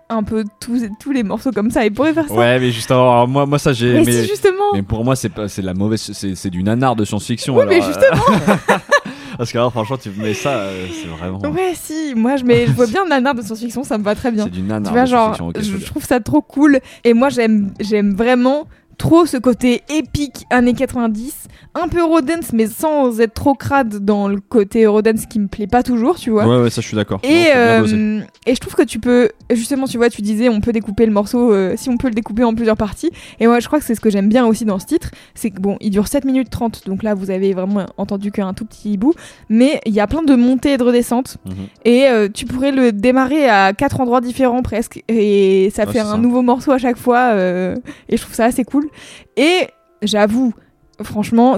un peu tous, tous les morceaux comme ça, ils pourraient faire ça. Ouais, mais justement, alors, moi moi ça j'ai mais, mais, si justement. mais pour moi c'est pas c'est de la mauvaise c'est c'est du nanar de science-fiction Oui, mais alors, euh, justement. (laughs) parce que alors, franchement tu mets ça euh, c'est vraiment Ouais, si, moi je, mets, je vois bien nanar de science-fiction, ça me va très bien. c'est du nanar Tu vois, genre, je, je trouve ça trop cool. Et moi, j'aime, j'aime vraiment trop ce côté épique années 90, un peu Eurodance, mais sans être trop crade dans le côté Eurodance qui me plaît pas toujours, tu vois. Ouais ouais, ça je suis d'accord. Et, euh, et je trouve que tu peux, justement, tu vois, tu disais, on peut découper le morceau, euh, si on peut le découper en plusieurs parties. Et moi, je crois que c'est ce que j'aime bien aussi dans ce titre. C'est que, bon, il dure 7 minutes 30, donc là, vous avez vraiment entendu qu'un tout petit bout. Mais il y a plein de montées et de redescentes. Mhm. Et euh, tu pourrais le démarrer à quatre endroits différents presque. Et ça Ouais, fait un ça. nouveau morceau à chaque fois. et je trouve ça assez cool. Et j'avoue, franchement,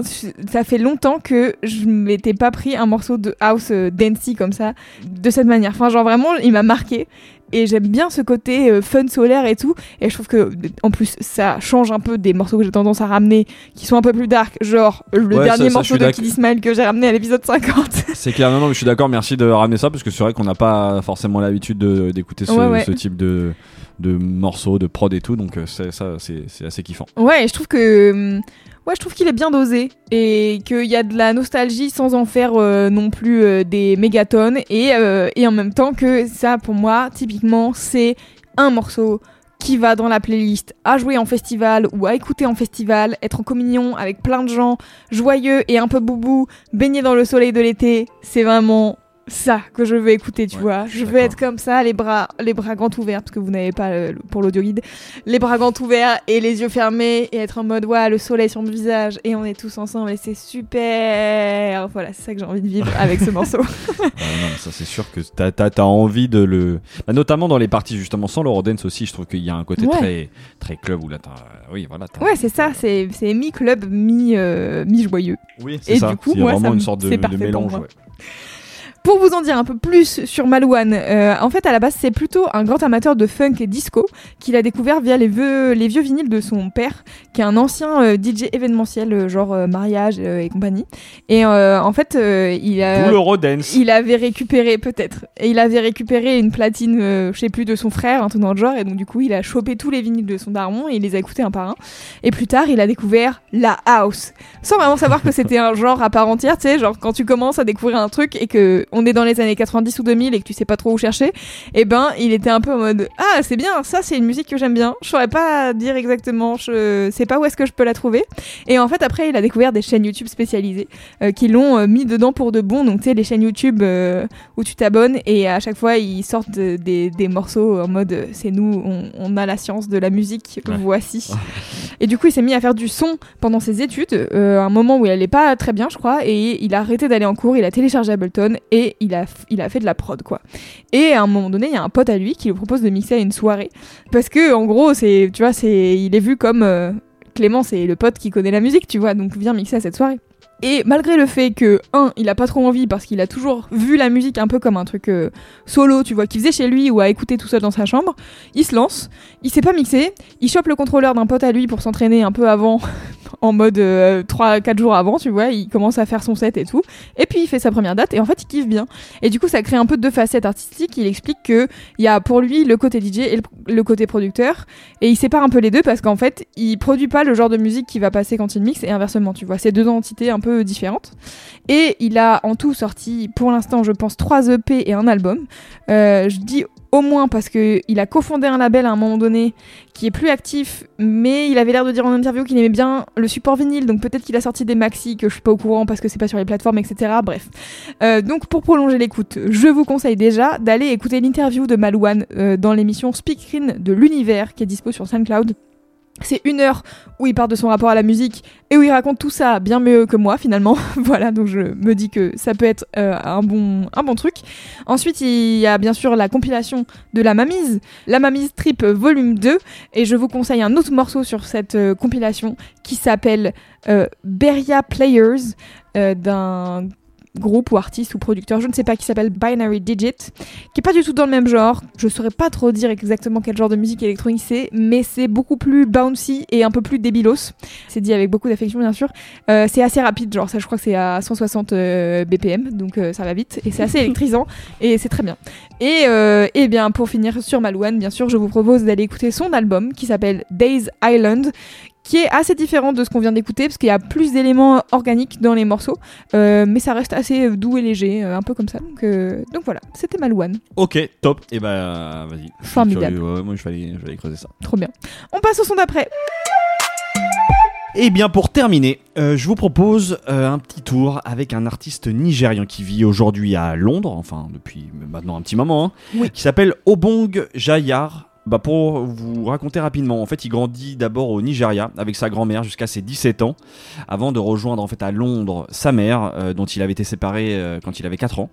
ça fait longtemps que je m'étais pas pris un morceau de house euh, dancey comme ça, de cette manière. Enfin, genre vraiment, il m'a marqué. Et j'aime bien ce côté euh, fun solaire et tout. Et je trouve que, en plus, ça change un peu des morceaux que j'ai tendance à ramener, qui sont un peu plus dark. Genre le Ouais, dernier ça, morceau de. Kid Smile que j'ai ramené à l'épisode 50. (laughs) C'est clair, non, non, mais je suis d'accord, merci de ramener ça parce que c'est vrai qu'on n'a pas forcément l'habitude de- d'écouter ce, Ouais, ouais. ce type de, de morceaux, de prod et tout, donc euh, ça c'est c'est assez kiffant. Ouais, je trouve que hum, ouais, je trouve qu'il est bien dosé et qu'il y a de la nostalgie sans en faire euh, non plus euh, des mégatonnes et et en même temps que ça pour moi typiquement c'est un morceau qui va dans la playlist à jouer en festival ou à écouter en festival, être en communion avec plein de gens, joyeux et un peu boubou, baigner dans le soleil de l'été, c'est vraiment ça que je veux écouter, tu Ouais, vois. je veux être comme ça, les bras, les bras grands ouverts, parce que vous n'avez pas le- pour l'audio guide, les bras grands ouverts et les yeux fermés et être en mode ouais le soleil sur mon visage et on est tous ensemble et c'est super. Voilà, c'est ça que j'ai envie de vivre (laughs) avec ce morceau. Euh, non, mais ça c'est sûr que t'as as, envie de le. Bah, notamment dans les parties justement sans l'Eurodance aussi, je trouve qu'il y a un côté Ouais. très, très club où là t'as. Oui, voilà. Ouais, c'est ça, c'est mi club, mi euh, mi joyeux. Oui, Et c'est ça. du coup, c'est moi, vraiment ça une sorte de, de mélange. ouais. Pour vous en dire un peu plus sur Malouane, euh, en fait à la base c'est plutôt un grand amateur de funk et disco qu'il a découvert via les vieux, les vieux vinyles de son père, qui est un ancien euh, DJ événementiel, euh, genre mariage et compagnie. Et en fait il a... Il avait récupéré peut-être, et il avait récupéré une platine, je sais plus, de son frère, un truc dans le genre, et donc du coup il a chopé tous les vinyles de son daron et il les a écoutés un par un. Et plus tard il a découvert la house, sans vraiment savoir que c'était un genre à part entière, tu sais, genre quand tu commences à découvrir un truc et que on est dans les années 90 ou 2000 et que tu sais pas trop où chercher, et ben il était un peu en mode ah c'est bien, ça c'est une musique que j'aime bien, je saurais pas dire exactement, je sais pas où est-ce que je peux la trouver. Et en fait après il a découvert des chaînes YouTube spécialisées euh, qui l'ont euh, mis dedans pour de bon, donc tu sais les chaînes YouTube euh, où tu t'abonnes et à chaque fois ils sortent de- des, des morceaux en mode c'est nous, on, on a la science de la musique, Ouais. voici. (laughs) et du coup il s'est mis à faire du son pendant ses études, un moment où il allait pas très bien je crois, et il a arrêté d'aller en cours, il a téléchargé Ableton et il a, il a fait de la prod quoi. Et à un moment donné il y a un pote à lui qui lui propose de mixer à une soirée parce que en gros c'est, tu vois, c'est, il est vu comme euh, Clément c'est le pote qui connaît la musique, tu vois, donc viens mixer à cette soirée. Et malgré le fait que, un, il a pas trop envie parce qu'il a toujours vu la musique un peu comme un truc euh, solo, tu vois, qu'il faisait chez lui ou à écouter tout seul dans sa chambre, il se lance, il sait pas mixer, il chope le contrôleur d'un pote à lui pour s'entraîner un peu avant, en mode 3-4 jours avant, tu vois, il commence à faire son set et tout, et puis il fait sa première date et en fait il kiffe bien. Et du coup ça crée un peu deux facettes artistiques, il explique que il y a pour lui le côté DJ et le, le côté producteur, et il sépare un peu les deux parce qu'en fait il produit pas le genre de musique qui va passer quand il mixe et inversement, tu vois, c'est deux entités un peu différentes. Et il a en tout sorti pour l'instant je pense 3 EP et un album. Euh, je dis au moins parce que il a cofondé un label à un moment donné qui est plus actif, mais il avait l'air de dire en interview qu'il aimait bien le support vinyle, donc peut-être qu'il a sorti des maxi que je suis pas au courant parce que c'est pas sur les plateformes, etc. Bref. Euh, donc pour prolonger l'écoute, je vous conseille déjà d'aller écouter l'interview de Malouane euh, dans l'émission Speak Screen de l'univers qui est dispo sur SoundCloud. C'est une heure où il parle de son rapport à la musique et où il raconte tout ça bien mieux que moi finalement. (laughs) voilà, donc je me dis que ça peut être euh, un, bon, truc. Ensuite, il y a bien sûr la compilation de la Mamise, la Mamise Trip volume 2. Et je vous conseille un autre morceau sur cette euh, compilation qui s'appelle euh, Beria Players d'un groupe ou artiste ou producteur, je ne sais pas, qui s'appelle Binary Digit, qui est pas du tout dans le même genre. Je saurais pas trop dire exactement quel genre de musique électronique c'est, mais c'est beaucoup plus bouncy et un peu plus débilos. C'est dit avec beaucoup d'affection bien sûr. Euh, c'est assez rapide, genre ça je crois que c'est à 160 euh, BPM, donc euh, ça va vite et c'est assez électrisant et c'est très bien. Et, et bien pour finir sur Malouane, bien sûr, je vous propose d'aller écouter son album qui s'appelle Days Island qui est assez différent de ce qu'on vient d'écouter parce qu'il y a plus d'éléments organiques dans les morceaux, euh, mais ça reste assez doux et léger, euh, un peu comme ça. Donc, euh, donc voilà, c'était Malouane, Ok, top. Et bah, vas-y. Je suis Formidable. moi, je vais, aller, je vais aller creuser ça. trop bien. On passe au son d'après. Et bien pour terminer, euh, je vous propose euh, un petit tour avec un artiste nigérian qui vit aujourd'hui à Londres, enfin depuis maintenant un petit moment, hein, Oui. qui s'appelle Obong Jayar. Bah pour vous raconter rapidement, en fait, il grandit d'abord au Nigeria avec sa grand-mère jusqu'à ses 17 ans, avant de rejoindre en fait à Londres sa mère, euh, dont il avait été séparé euh, quand il avait 4 ans.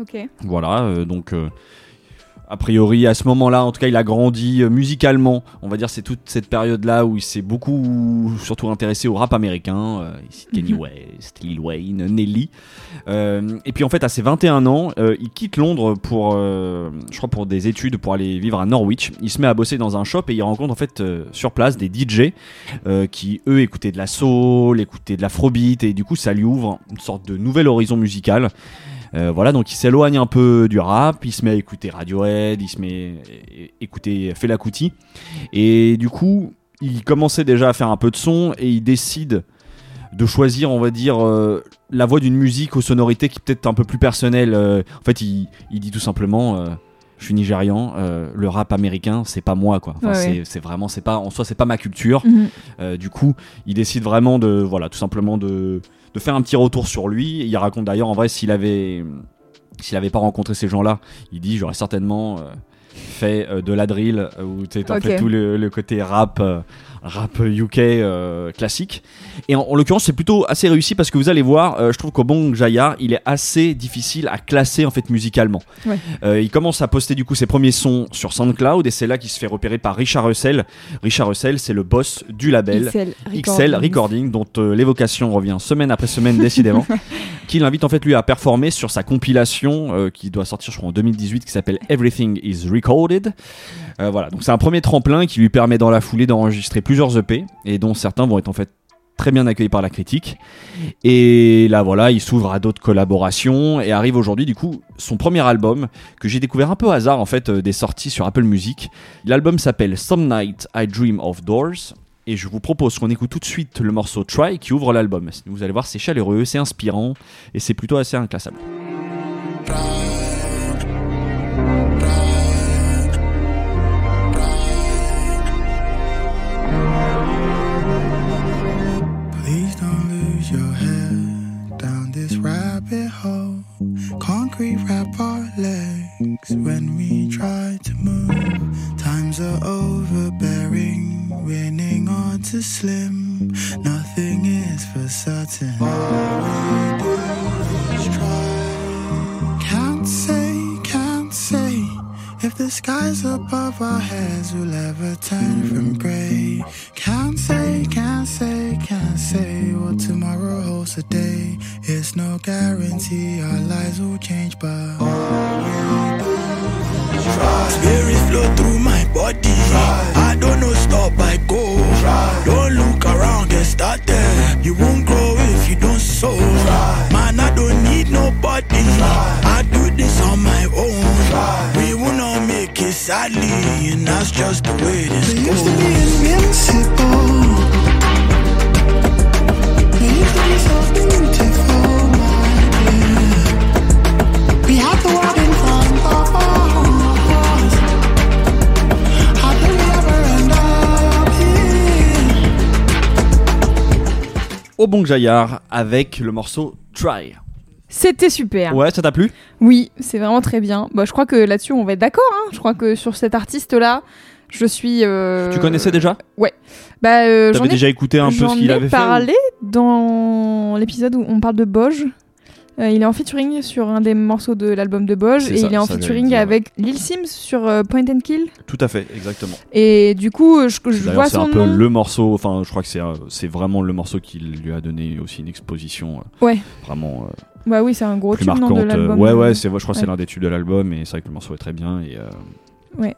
Ok. Voilà, euh, donc a priori à ce moment-là, en tout cas, il a grandi euh, musicalement. On va dire c'est toute cette période-là où il s'est beaucoup, surtout intéressé au rap américain. Euh, il cite Kanye Mhm. West, Lil Wayne, Nelly. Euh, et puis en fait, à ses 21 ans, euh, il quitte Londres pour, euh, je crois, pour des études, pour aller vivre à Norwich. Il se met à bosser dans un shop et il rencontre en fait euh, sur place des DJ euh, qui eux écoutaient de la soul, écoutaient de l'afrobeat et du coup ça lui ouvre une sorte de nouvel horizon musical. Euh, voilà, donc il s'éloigne un peu du rap, il se met à écouter Radiohead, il se met à écouter Fela Kuti, et du coup, il commençait déjà à faire un peu de son, et il décide de choisir, on va dire, euh, la voix d'une musique aux sonorités qui est peut-être un peu plus personnelle. Euh, en fait, il, il dit tout simplement, euh, je suis nigérian, le rap américain, c'est pas moi, quoi. Enfin, Ouais, c'est vraiment, c'est pas, en soi, c'est pas ma culture. Mhm. Du coup, il décide vraiment de, voilà, tout simplement de, de faire un petit retour sur lui. Il raconte d'ailleurs, en vrai, s'il avait, s'il avait pas rencontré ces gens-là, il dit, j'aurais certainement euh, fait euh, de la drill euh, ou tu sais, en Ok. fait tout le, le côté rap, euh, rap UK euh, classique. Et en, en l'occurrence, c'est plutôt assez réussi parce que vous allez voir, euh, je trouve qu'au bon Jaya, il est assez difficile à classer en fait musicalement. Ouais. Euh, il commence à poster du coup ses premiers sons sur SoundCloud et c'est là qu'il se fait repérer par Richard Russell. Richard Russell, c'est le boss du label. XL XL Recording, dont l'évocation revient semaine après semaine décidément, (laughs) qui l'invite en fait lui à performer sur sa compilation qui doit sortir je crois en 2018 qui s'appelle Everything is Recorded. Voilà, donc c'est un premier tremplin qui lui permet dans la foulée d'enregistrer plusieurs EP et dont certains vont être en fait très bien accueillis par la critique. Et là voilà, il s'ouvre à d'autres collaborations et arrive aujourd'hui du coup son premier album que j'ai découvert un peu au hasard en fait euh, des sorties sur Apple Music. L'album s'appelle Some Night I Dream of Doors et je vous propose qu'on écoute tout de suite le morceau Try qui ouvre l'album. Vous allez voir, c'est chaleureux, c'est inspirant et c'est plutôt assez inclassable. Concrete wrap our legs when we try to move. Times are overbearing, winning on to slim. Nothing is for certain. All we do is try. Can't say, can't say. If the skies above our heads will ever turn from grey. Can't say, can't say, can't say what tomorrow holds today. It's no guarantee our lives will change, but all we do is try. Spirits flow through my body. Try. I don't know, stop, I go. Try. Don't look around, get started. You won't grow if you don't sow. Try. Man, I don't need nobody. I do this on my own. We will not make it sadly, and that's just the way this goes. used to be invincible. Au bon Jayar avec le morceau Try. C'était super. Ouais, ça t'a plu? Oui, c'est vraiment très bien. Bah, je crois que là-dessus, on va être d'accord. hein. Je crois que sur cet artiste-là, Je suis. euh, Tu connaissais déjà? Bah, euh, j'en T'avais déjà écouté un peu j'en ce qu'il ai avait fait ou- parlé dans l'épisode où on parle de Boj. Euh, il est en featuring sur un des morceaux de l'album de Boj C'est et ça, il est en featuring dire, ouais. avec Lil Sims sur euh, Point and Kill. Tout à fait, exactement. Et du coup, je, vois c'est son un peu nom. le morceau, enfin, je crois que c'est euh, c'est vraiment le morceau qui lui a donné aussi une exposition Ouais. vraiment Bah oui, c'est un gros plus tube marquante. de l'album. ouais, ouais, c'est, je crois que c'est l'un des tubes de l'album et c'est vrai que le morceau est très bien. Et, euh, Ouais.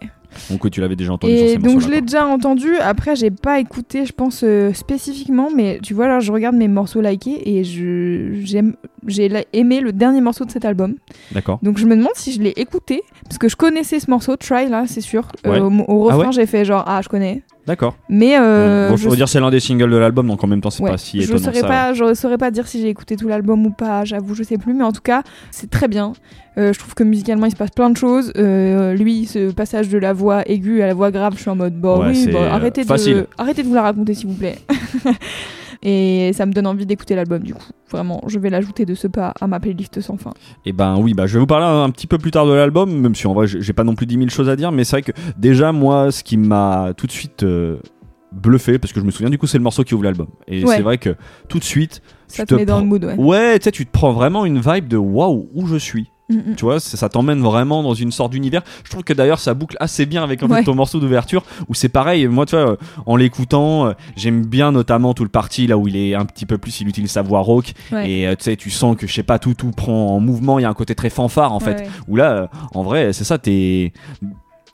Donc, tu l'avais déjà entendu sur Et ces donc je l'ai déjà entendu. Après, j'ai pas écouté, je pense euh, spécifiquement, mais tu vois là, je regarde mes morceaux likés et je j'aime, j'ai aimé le dernier morceau de cet album. D'accord. Donc je me demande si je l'ai écouté parce que je connaissais ce morceau, Try là, c'est sûr. Euh, au, au Ah refrain, ouais j'ai fait genre ah je connais. D'accord. Mais euh, bon, je je veux dire, c'est l'un des singles de l'album, donc en même temps, c'est Ouais. pas si je étonnant. saurais ça. pas, je saurais pas dire si j'ai écouté tout l'album ou pas. J'avoue, je sais plus, mais en tout cas, c'est très bien. Euh, je trouve que musicalement, il se passe plein de choses. Lui, ce passage de la voix aiguë à la voix grave, je suis en mode bon, Ouais, oui, c'est, bah, arrêtez de, arrêtez de vous la raconter, s'il vous plaît. (laughs) Et ça me donne envie d'écouter l'album, du coup. Vraiment, je vais l'ajouter de ce pas à ma playlist sans fin. Et ben oui, bah je vais vous parler un petit peu plus tard de l'album, même si en vrai j'ai pas non plus 10 000 choses à dire, mais c'est vrai que déjà moi, ce qui m'a tout de suite euh, bluffé, parce que je me souviens du coup c'est le morceau qui ouvre l'album, et Ouais. c'est vrai que tout de suite, Ça te met dans le mood, ouais. Ouais, tu sais, tu te prends vraiment une vibe de waouh, où je suis. Mm, mm. Tu vois, ça t'emmène vraiment dans une sorte d'univers. Je trouve que d'ailleurs ça boucle assez bien avec en fait, ton morceau d'ouverture où c'est pareil. Moi, tu vois, euh, en l'écoutant, euh, j'aime bien notamment tout le parti là où il est un petit peu plus, il utilise sa voix rock Ouais. et euh, tu sais, tu sens que je sais pas tout tout prend en mouvement. Il y a un côté très fanfare en fait. Ouais. Où là, en vrai, c'est ça, t'es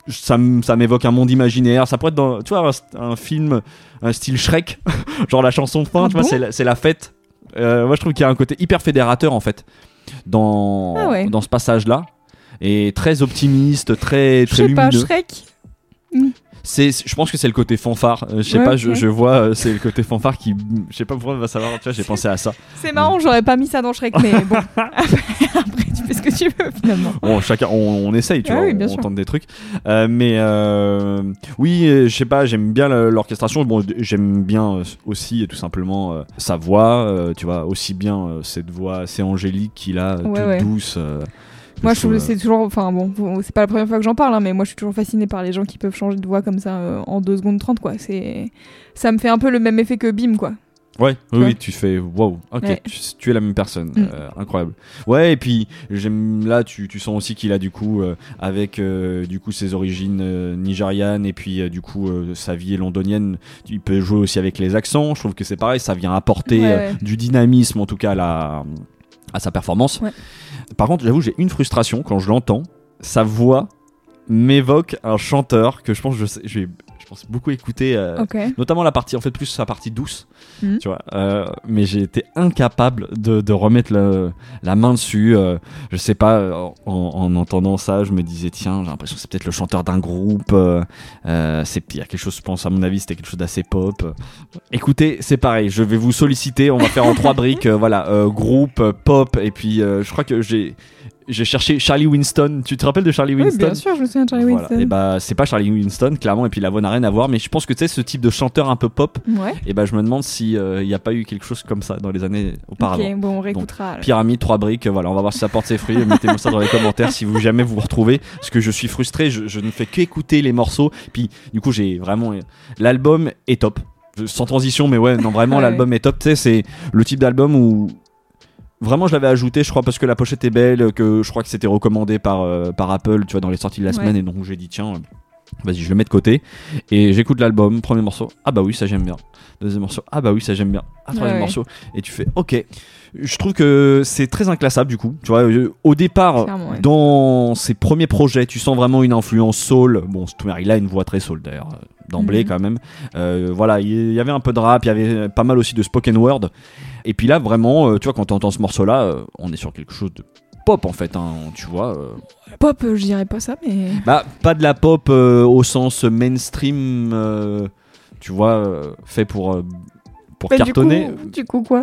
ça, m'évoque un monde imaginaire. Ça pourrait être dans, tu vois, un, un film, un style Shrek, (laughs) genre la chanson de fin, Ah tu vois, c'est la, c'est la fête. Euh, moi, je trouve qu'il y a un côté hyper fédérateur en fait dans, Ah ouais. dans ce passage-là. Et très optimiste, très, Je très sais pas, lumineux. Shrek. C'est, je pense que c'est le côté fanfare. Euh, je sais Ouais, pas, je, je vois, euh, c'est le côté fanfare qui, je sais pas pourquoi on va savoir. Tu vois, j'ai pensé à ça. C'est marrant, j'aurais pas mis ça dans Shrek, mais bon. (laughs) (laughs) après, après, tu fais ce que tu veux finalement. Bon, chacun, on, on essaye, tu Ah vois, oui, bien on, sûr. tente des trucs. Euh, mais oui, je sais pas, j'aime bien l'orchestration. Bon, j'aime bien aussi, tout simplement, sa voix. tu vois, aussi bien cette voix assez angélique qu'il a, Ouais, toute ouais. douce. Moi, je trouve que c'est toujours. Enfin, bon, c'est pas la première fois que j'en parle, hein, mais moi, je suis toujours fascinée par les gens qui peuvent changer de voix comme ça euh, en 2 secondes 30, quoi. C'est. Ça me fait un peu le même effet que Bim, quoi. Ouais, oui, vois oui, tu fais wow, ok, Ouais. tu, tu es la même personne, Mm. euh, incroyable. Ouais, et puis j'aime là, tu, tu sens aussi qu'il a du coup euh, avec euh, du coup ses origines nigérianes et puis du coup sa vie est londonienne, il peut jouer aussi avec les accents. Je trouve que c'est pareil, ça vient apporter Ouais, ouais. du dynamisme en tout cas à, la, à sa performance. Ouais. Par contre, j'avoue, j'ai une frustration quand je l'entends. Sa voix m'évoque un chanteur que je pense je, sais, je vais je pense beaucoup écouter. euh, notamment la partie en fait plus sa partie douce Mhm. tu vois euh, mais j'ai été incapable de, de remettre le- la main dessus euh, je sais pas en, en entendant ça je me disais tiens j'ai l'impression que c'est peut-être le chanteur d'un groupe euh, euh, c'est il y a quelque chose je pense à mon avis c'était quelque chose d'assez pop écoutez c'est pareil je vais vous solliciter on va faire en trois (laughs) briques euh, voilà euh, groupe pop et puis euh, je crois que j'ai j'ai cherché Charlie Winston tu te rappelles de Charlie Oui, Winston bien sûr, je me souviens de Charlie voilà. Winston. Et bah c'est pas Charlie Winston clairement et puis la voix n'a rien à voir mais je pense que tu sais ce type de chanteur un peu pop Ouais. et bah je me demande si il n'y a pas eu quelque chose comme ça dans les années auparavant. Ok, bon, on réécoutera. alors. Pyramide, trois briques, euh, voilà, on va voir si ça porte ses fruits. (laughs) Mettez-moi ça dans les commentaires si vous jamais vous vous retrouvez, parce que je suis frustré, je, je ne fais qu'écouter les morceaux. Puis du coup j'ai vraiment l'album est top, sans transition, mais ouais, non vraiment l'album est top. Tu sais, c'est le type d'album où Vraiment, je l'avais ajouté, je crois, parce que la pochette est belle, que je crois que c'était recommandé par, euh, par Apple, tu vois, dans les sorties de la Ouais. semaine, et donc j'ai dit, tiens, vas-y, je le mets de côté. Et j'écoute l'album, premier morceau, ah bah oui, ça j'aime bien. Deuxième morceau, ah bah oui, ça j'aime bien. Ah, troisième Ouais, ouais. morceau, et tu fais, ok. Je trouve que c'est très inclassable, du coup. Tu vois, euh, au départ, ouais. dans ses premiers projets, tu sens vraiment une influence soul. Bon, il a une voix très soul d'ailleurs, euh, d'emblée Mhm. quand même. Euh, voilà, il y avait un peu de rap, il y avait pas mal aussi de spoken word. Et puis là, vraiment, tu vois, quand tu entends ce morceau-là, on est sur quelque chose de pop en fait, hein, tu vois. euh. Pop, je dirais pas ça, mais. Bah, pas de la pop euh, au sens mainstream, tu vois, fait pour, pour du cartonner. coup- Du coup, quoi?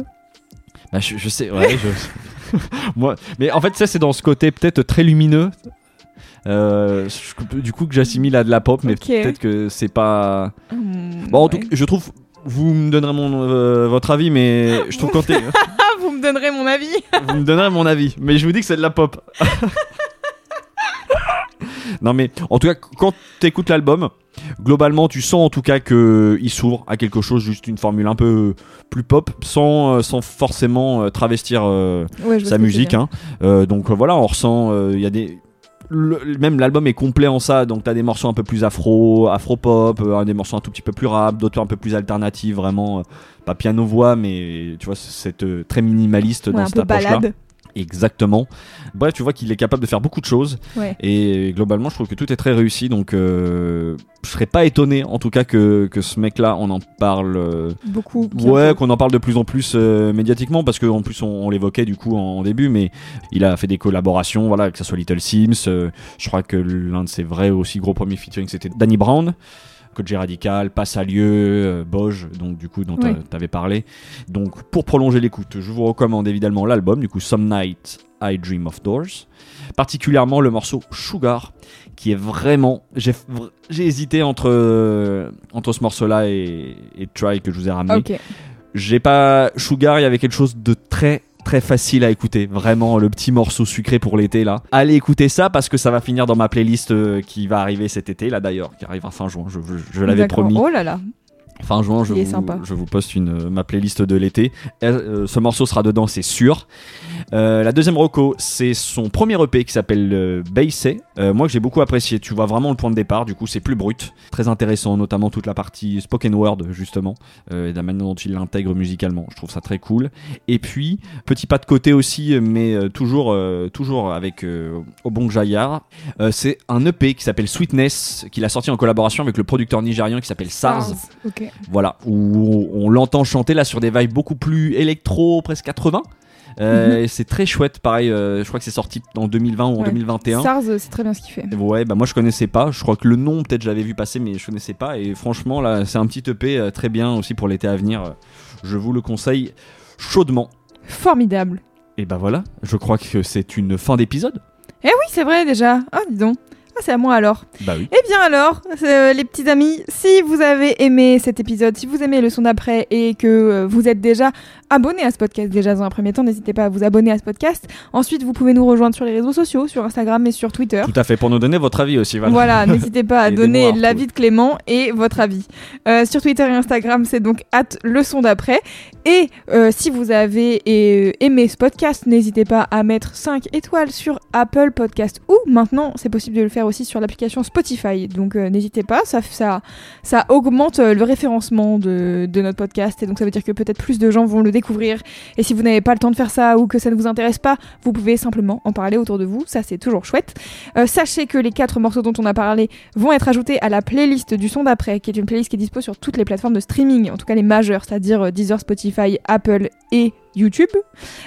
Bah, je, je sais, ouais, je... (laughs) Moi, mais en fait, ça, c'est dans ce côté peut-être très lumineux. Euh, je- du coup, que j'assimile à de la pop, mais peut-être que c'est pas. Hmm, Bon, en tout cas, je trouve. Vous me donnerez mon, euh, votre avis, mais je trouve quand (laughs) vous me donnerez mon avis vous me donnerez mon avis, mais je vous dis que c'est de la pop. (laughs) Non mais en tout cas, quand t'écoutes l'album, globalement, tu sens en tout cas que il s'ouvre à quelque chose, juste une formule un peu plus pop, sans, euh, sans forcément euh, travestir euh, Ouais, sa musique. hein. Euh, donc euh, voilà, on ressent, euh, il y a des le- même l'album est complet en ça, donc t'as des morceaux un peu plus afro, afro pop, des morceaux un tout petit peu plus rap, d'autres un peu plus alternatifs, vraiment euh, pas piano voix, mais tu vois c'est euh, très minimaliste Ouais, dans un cette peu approche-là. balade. Exactement. Bref, tu vois qu'il est capable de faire beaucoup de choses. Ouais. Et globalement, je trouve que tout est très réussi. Donc, euh, je serais pas étonné, en tout cas, que, que ce mec-là, on en parle. euh, Beaucoup. ouais, qu'on en parle de plus en plus euh, médiatiquement, parce qu'en plus, on, on l'évoquait du coup en, en début, mais il a fait des collaborations, voilà, que ce soit Little Sims. euh, je crois que l'un de ses vrais aussi gros premiers featuring, c'était Danny Brown. Coach Radical, Passe à lieu, euh, Boge, donc du coup dont Oui. tu t'avais parlé. Donc pour prolonger l'écoute, je vous recommande évidemment l'album, du coup Some Night I Dream of Doors, particulièrement le morceau Sugar, qui est vraiment, j'ai hésité entre euh, entre ce morceau-là et, et Try que je vous ai ramené. J'ai pas Sugar, il y avait quelque chose de très très facile à écouter, vraiment le petit morceau sucré pour l'été là. Allez écouter ça parce que ça va finir dans ma playlist euh, qui va arriver cet été là d'ailleurs, qui arrivera fin juin. Je, je- je l'avais promis. Oh là là. Fin juin, je vous, sympa. je vous poste une, euh, ma playlist de l'été. Euh, ce morceau sera dedans, c'est sûr. Euh, la deuxième reco, c'est son premier EP qui s'appelle euh. Euh, moi que j'ai beaucoup apprécié. Tu vois vraiment le point de départ. Du coup, c'est plus brut, très intéressant, notamment toute la partie spoken word justement, euh, et la manière dont il l'intègre musicalement. Je trouve ça très cool. Et puis petit pas de côté aussi, mais toujours, toujours avec Obong Jayar. C'est un EP qui s'appelle Sweetness, qu'il a sorti en collaboration avec le producteur nigérian qui s'appelle Sars. Voilà, où on l'entend chanter là sur des vibes beaucoup plus électro, presque 80. Euh, C'est très chouette, pareil, euh, je crois que c'est sorti en 2020 ou en Ouais. 2021. SARS, c'est très bien ce qu'il fait. Ouais, bah moi je connaissais pas, je crois que le nom peut-être je l'avais vu passer mais je connaissais pas et franchement là c'est un petit EP euh, très bien aussi pour l'été à venir, je vous le conseille chaudement. Formidable. Et bah voilà, je crois que c'est une fin d'épisode. Eh oui, c'est vrai déjà. Ah, dis donc. Ah, c'est à moi alors. Bah oui. Eh bien alors, euh, les petits amis, si vous avez aimé cet épisode, si vous aimez le son d'après et que euh, vous êtes déjà abonné à ce podcast déjà dans un premier temps, n'hésitez pas à vous abonner à ce podcast. Ensuite, vous pouvez nous rejoindre sur les réseaux sociaux, sur Instagram et sur Twitter. Tout à fait, pour nous donner votre avis aussi. Voilà. Voilà, (laughs) n'hésitez pas à donner l'avis de Clément et votre avis. Euh, sur Twitter et Instagram, c'est donc at le son d'après. Et euh, si vous avez euh, aimé ce podcast, n'hésitez pas à mettre 5 étoiles sur Apple Podcast ou maintenant, c'est possible de le faire aussi sur l'application Spotify. Donc euh, n'hésitez pas, ça, ça, ça augmente le référencement de, de notre podcast et donc ça veut dire que peut-être plus de gens vont le découvrir. Et si vous n'avez pas le temps de faire ça ou que ça ne vous intéresse pas, vous pouvez simplement en parler autour de vous. Ça, c'est toujours chouette. Sachez que les quatre morceaux dont on a parlé vont être ajoutés à la playlist du son d'après, qui est une playlist qui est dispo sur toutes les plateformes de streaming, en tout cas les majeures, c'est-à-dire Deezer, Spotify, Apple et YouTube.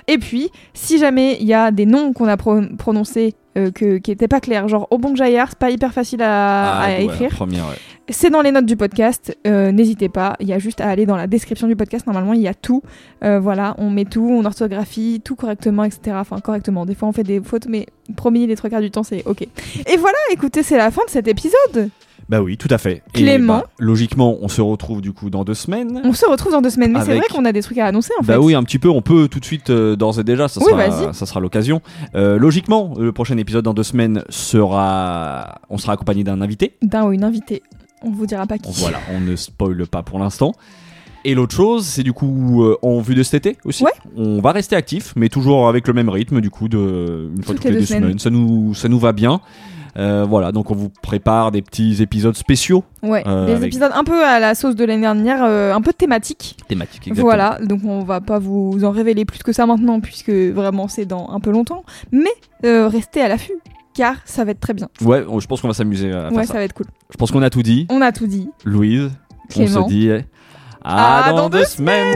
Et puis, si jamais il y a des noms qu'on a pro- prononcés euh, que, qui n'étaient pas clairs, genre Jayar, c'est pas hyper facile à, Ah, écrire. ouais. C'est dans les notes du podcast. euh, N'hésitez pas. Il y a juste à aller dans la description du podcast. Normalement, il y a tout. Euh, voilà, on met tout, on orthographie tout correctement, etc. Enfin, correctement. Des fois, on fait des fautes, mais promis, les trois quarts du temps, c'est ok. Et voilà, écoutez, c'est la fin de cet épisode. Bah oui, tout à fait. Et Clément. bah, logiquement, on se retrouve du coup dans deux semaines. On se retrouve dans deux semaines. Mais c'est vrai qu'on a des trucs à annoncer en Bah fait. oui, un petit peu. On peut tout de suite, euh, d'ores et déjà, ça Oui, sera, ça sera l'occasion. Euh, logiquement, le prochain épisode dans deux semaines sera, on sera accompagné d'un invité. D'un ou une invitée. On vous dira pas qui. Voilà, on ne spoile pas pour l'instant. Et l'autre chose, c'est du coup euh, en vue de cet été aussi. Ouais. On va rester actif, mais toujours avec le même rythme du coup de une fois toutes, les deux semaines. Ça nous, ça nous va bien. Euh, voilà, donc on vous prépare des petits épisodes spéciaux Ouais, Euh, des avec- épisodes un peu à la sauce de l'année dernière, euh, un peu thématiques. thématiques. exactement. Voilà, donc on va pas vous en révéler plus que ça maintenant, puisque vraiment c'est dans un peu longtemps. Mais restez à l'affût, car ça va être très bien. Ouais, je pense qu'on va s'amuser à faire Ouais, ça. ça va être cool. Je pense qu'on a tout dit. On a tout dit. Louise, Clément. on se dit à, À dans, dans deux deux semaines.